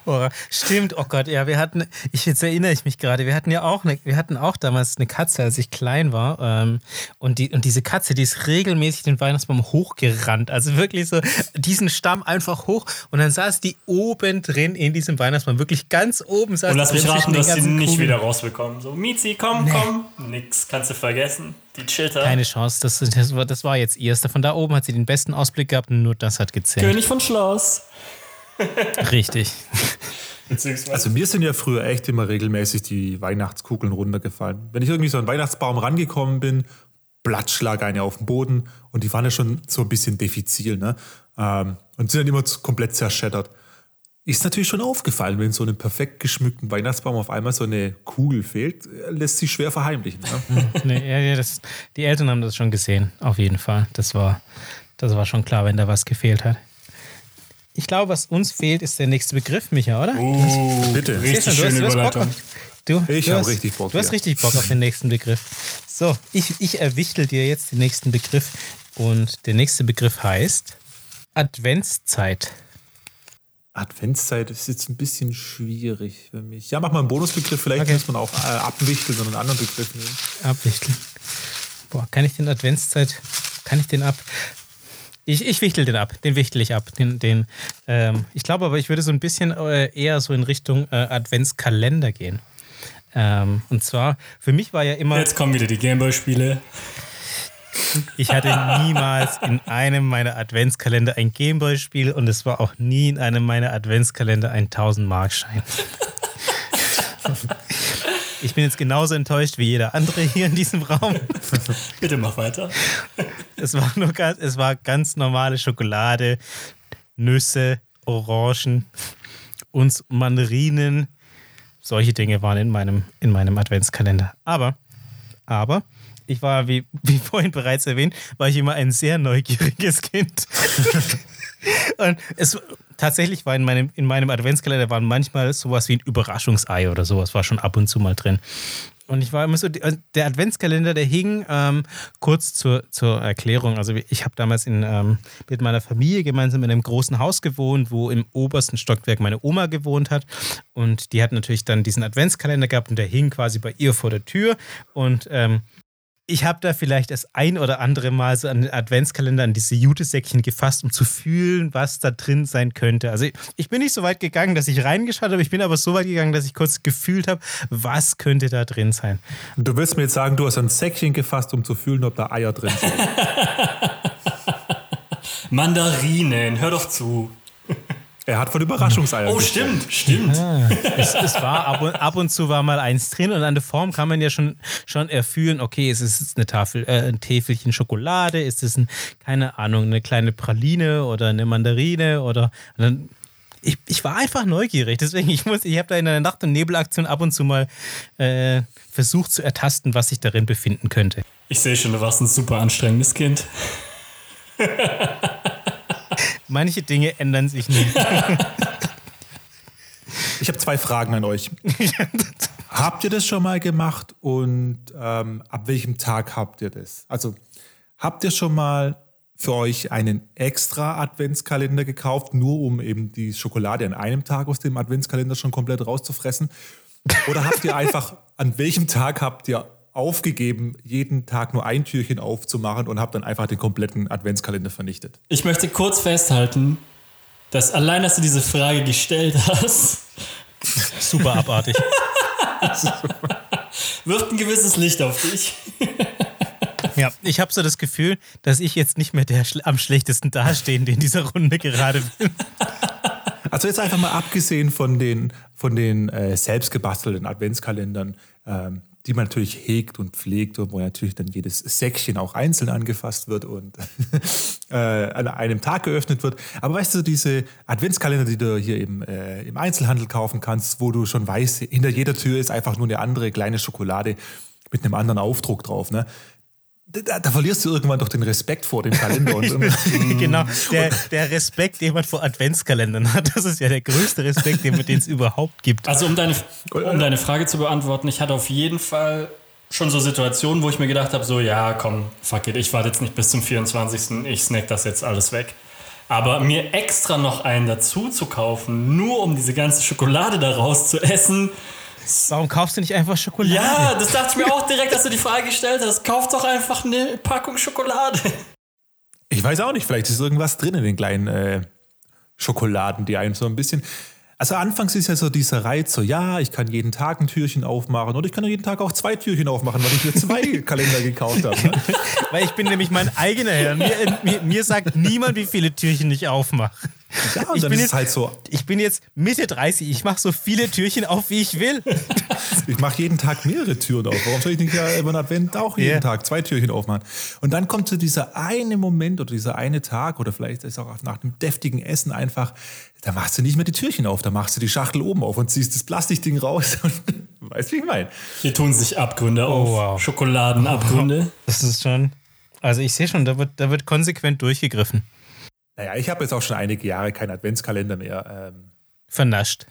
Oh, stimmt, oh Gott, ja, wir hatten, ich jetzt erinnere ich mich gerade, wir hatten ja auch, eine, wir hatten auch damals eine Katze, als ich klein war. Ähm, und, die, und diese Katze, die ist regelmäßig den Weihnachtsbaum hochgerannt. Also wirklich so diesen Stamm einfach hoch. Und dann saß die oben drin in diesem Weihnachtsbaum, wirklich ganz oben saß Und lass mich raten, dass sie nicht Kugeln. wieder rausbekommen. So, Mizi, komm, komm. Nix, kannst du vergessen. Die chillt da. Keine Chance, das, das, war, das war jetzt erste. Von da oben hat sie den besten Ausblick gehabt und nur das hat gezählt. König von Schloss. Richtig. Also mir sind ja früher echt immer regelmäßig die Weihnachtskugeln runtergefallen. Wenn ich irgendwie so an den Weihnachtsbaum rangekommen bin, Blattschlag eine auf den Boden und die waren ja schon so ein bisschen diffizil, ne? Ähm, und sind dann immer komplett zerschättert. Ist natürlich schon aufgefallen, wenn so einem perfekt geschmückten Weihnachtsbaum auf einmal so eine Kugel fehlt, lässt sich schwer verheimlichen. Ne? nee, ja, ja, das, die Eltern haben das schon gesehen, auf jeden Fall. Das war, das war schon klar, wenn da was gefehlt hat. Ich glaube, was uns fehlt, ist der nächste Begriff, Micha, oder? Uh, bitte. Richtig schöne Überleitung. Du, ich habe richtig Bock. Du hast ja. richtig Bock auf den nächsten Begriff. So, ich, ich erwichtel dir jetzt den nächsten Begriff. Und der nächste Begriff heißt Adventszeit. Adventszeit ist jetzt ein bisschen schwierig für mich. Ja, mach mal einen Bonusbegriff. Vielleicht okay. muss man auch äh, abwichteln und einen anderen Begriff nehmen. Abwichteln. Boah, kann ich den Adventszeit, kann ich den ab? Ich, ich wichtel den ab, den wichtel ich ab. Den, den, ähm, ich glaube aber, ich würde so ein bisschen äh, eher so in Richtung äh, Adventskalender gehen. Ähm, und zwar, für mich war ja immer. Jetzt kommen wieder die Gameboy-Spiele. Ich hatte niemals in einem meiner Adventskalender ein Gameboy-Spiel und es war auch nie in einem meiner Adventskalender ein 1000-Mark-Schein. Ich bin jetzt genauso enttäuscht wie jeder andere hier in diesem Raum. Bitte mach weiter. Es war nur ganz, es war ganz normale Schokolade, Nüsse, Orangen und Mandarinen. Solche Dinge waren in meinem, in meinem Adventskalender. Aber, aber, ich war, wie, wie vorhin bereits erwähnt, war ich immer ein sehr neugieriges Kind. Und es tatsächlich war in meinem, in meinem Adventskalender waren manchmal sowas wie ein Überraschungsei oder sowas, war schon ab und zu mal drin. Und ich war immer so, der Adventskalender, der hing, ähm, kurz zur, zur Erklärung. Also ich habe damals in, ähm, mit meiner Familie gemeinsam in einem großen Haus gewohnt, wo im obersten Stockwerk meine Oma gewohnt hat. Und die hat natürlich dann diesen Adventskalender gehabt und der hing quasi bei ihr vor der Tür. Und ähm, ich habe da vielleicht das ein oder andere Mal so an den Adventskalender, an diese Jutesäckchen gefasst, um zu fühlen, was da drin sein könnte. Also ich bin nicht so weit gegangen, dass ich reingeschaut habe, ich bin aber so weit gegangen, dass ich kurz gefühlt habe, was könnte da drin sein. Du willst mir jetzt sagen, du hast ein Säckchen gefasst, um zu fühlen, ob da Eier drin sind. Mandarinen, hör doch zu. Er hat von Überraschungseiern. Oh, stimmt, stimmt. Ah, es, es, war ab und, ab und, zu war mal eins drin und an der Form kann man ja schon, schon erfühlen, okay, ist es eine Tafel, äh, ein Täfelchen Schokolade, ist es ein, keine Ahnung, eine kleine Praline oder eine Mandarine oder dann, ich, ich war einfach neugierig, deswegen ich muss, ich habe da in einer Nacht- und Nebelaktion ab und zu mal äh, versucht zu ertasten, was sich darin befinden könnte. Ich sehe schon, du warst ein super anstrengendes Kind. Manche Dinge ändern sich nicht. Ich habe zwei Fragen an euch. habt ihr das schon mal gemacht und ähm, ab welchem Tag habt ihr das? Also habt ihr schon mal für euch einen extra Adventskalender gekauft, nur um eben die Schokolade an einem Tag aus dem Adventskalender schon komplett rauszufressen? Oder habt ihr einfach, an welchem Tag habt ihr aufgegeben, jeden Tag nur ein Türchen aufzumachen und habe dann einfach den kompletten Adventskalender vernichtet. Ich möchte kurz festhalten, dass allein, dass du diese Frage gestellt hast, super abartig, wirft ein gewisses Licht auf dich. Ja, ich habe so das Gefühl, dass ich jetzt nicht mehr der am schlechtesten dastehende in dieser Runde gerade bin. Also jetzt einfach mal abgesehen von den, von den äh, selbstgebastelten Adventskalendern, ähm, die man natürlich hegt und pflegt und wo natürlich dann jedes Säckchen auch einzeln angefasst wird und äh, an einem Tag geöffnet wird. Aber weißt du, diese Adventskalender, die du hier im, äh, im Einzelhandel kaufen kannst, wo du schon weißt, hinter jeder Tür ist einfach nur eine andere kleine Schokolade mit einem anderen Aufdruck drauf. Ne? Da, da, verlierst du irgendwann doch den Respekt vor dem Kalender. Und, genau, der, der, Respekt, den man vor Adventskalendern hat, das ist ja der größte Respekt, den es überhaupt gibt. Also um deine, um deine Frage zu beantworten, ich hatte auf jeden Fall schon so Situationen, wo ich mir gedacht habe, so ja, komm, fuck it, ich warte jetzt nicht bis zum 24., ich snack das jetzt alles weg. Aber mir extra noch einen dazu zu kaufen, nur um diese ganze Schokolade daraus zu essen, Warum kaufst du nicht einfach Schokolade? Ja, das dachte ich mir auch direkt, dass du die Frage gestellt hast. Kauf doch einfach eine Packung Schokolade. Ich weiß auch nicht, vielleicht ist irgendwas drin in den kleinen äh, Schokoladen, die einem so ein bisschen. Also anfangs ist ja so dieser Reiz, so ja, ich kann jeden Tag ein Türchen aufmachen oder ich kann jeden Tag auch zwei Türchen aufmachen, weil ich mir zwei Kalender gekauft habe. Ne? weil ich bin nämlich mein eigener Herr. Mir, mir, mir sagt niemand, wie viele Türchen ich aufmache. Ja, und ich dann bin ist jetzt es halt so, Ich bin jetzt Mitte 30, ich mache so viele Türchen auf, wie ich will. ich mache jeden Tag mehrere Türen auf. Warum soll ich nicht ja über den Advent auch jeden Ja. Tag zwei Türchen aufmachen? Und dann kommt so dieser eine Moment oder dieser eine Tag oder vielleicht ist auch nach einem deftigen Essen einfach, da machst du nicht mehr die Türchen auf, da machst du die Schachtel oben auf und ziehst das Plastikding raus und weißt, wie ich meine. Hier tun sich Abgründe auf. wow. Schokoladenabgründe. Das ist schon. Also ich sehe schon, da wird, da wird konsequent durchgegriffen. Naja, ich habe jetzt auch schon einige Jahre keinen Adventskalender mehr. Ähm, Vernascht.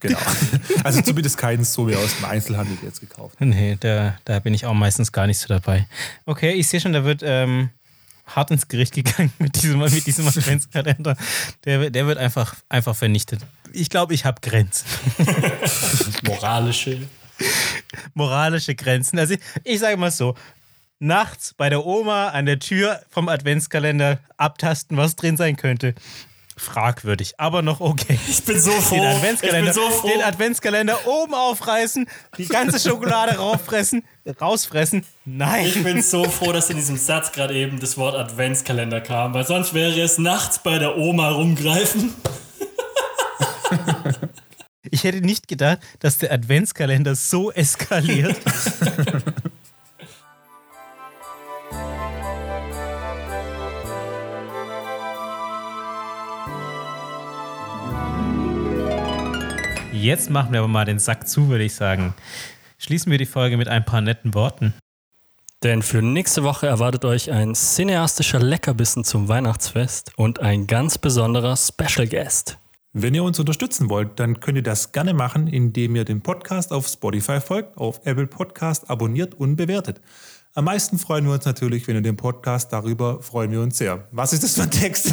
genau. also zumindest keinen so wie aus dem Einzelhandel jetzt gekauft. Nee, da, da bin ich auch meistens gar nicht so dabei. Okay, ich sehe schon, da wird ähm, hart ins Gericht gegangen mit diesem, mit diesem Adventskalender. Der, der wird einfach, einfach vernichtet. Ich glaube, ich habe Grenzen. Moralische. Moralische Grenzen. Also ich, ich sage mal so, nachts bei der Oma an der Tür vom Adventskalender abtasten, was drin sein könnte. Fragwürdig, aber noch okay. Ich bin so froh. Den ich Adventskalender, bin so froh. den Adventskalender oben aufreißen, die ganze Schokolade rauffressen, rausfressen. Nein. Ich bin so froh, dass in diesem Satz gerade eben das Wort Adventskalender kam, weil sonst wäre es nachts bei der Oma rumgreifen. Ich hätte nicht gedacht, dass der Adventskalender so eskaliert. Jetzt machen wir aber mal den Sack zu, würde ich sagen. Schließen wir die Folge mit ein paar netten Worten. Denn für nächste Woche erwartet euch ein cineastischer Leckerbissen zum Weihnachtsfest und ein ganz besonderer Special Guest. Wenn ihr uns unterstützen wollt, dann könnt ihr das gerne machen, indem ihr dem Podcast auf Spotify folgt, auf Apple Podcast abonniert und bewertet. Am meisten freuen wir uns natürlich, wenn ihr den Podcast darüber freuen wir uns sehr. Was ist das für ein Text?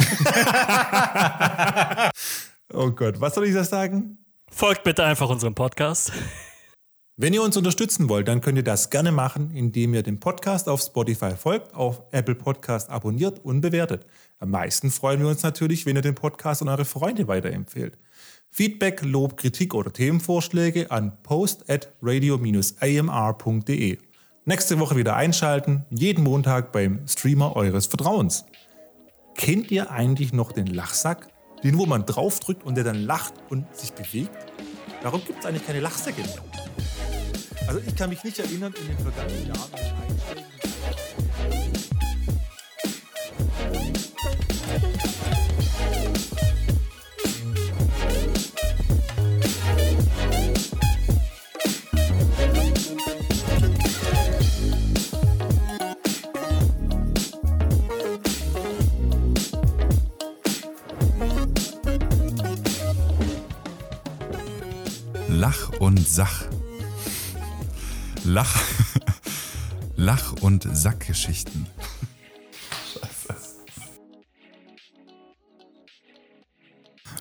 oh Gott, was soll ich das sagen? Folgt bitte einfach unserem Podcast. Wenn ihr uns unterstützen wollt, dann könnt ihr das gerne machen, indem ihr dem Podcast auf Spotify folgt, auf Apple Podcast abonniert und bewertet. Am meisten freuen wir uns natürlich, wenn ihr den Podcast an eure Freunde weiterempfehlt. Feedback, Lob, Kritik oder Themenvorschläge an post at radio-amr.de. Nächste Woche wieder einschalten, jeden Montag beim Streamer eures Vertrauens. Kennt ihr eigentlich noch den Lachsack? Den, wo man draufdrückt und der dann lacht und sich bewegt? Warum gibt es eigentlich keine Lachsäcke mehr? Also ich kann mich nicht erinnern, in den vergangenen Jahren. Lach und Sach. Lach. Lach- und Sackgeschichten.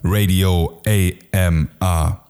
Radio AMR.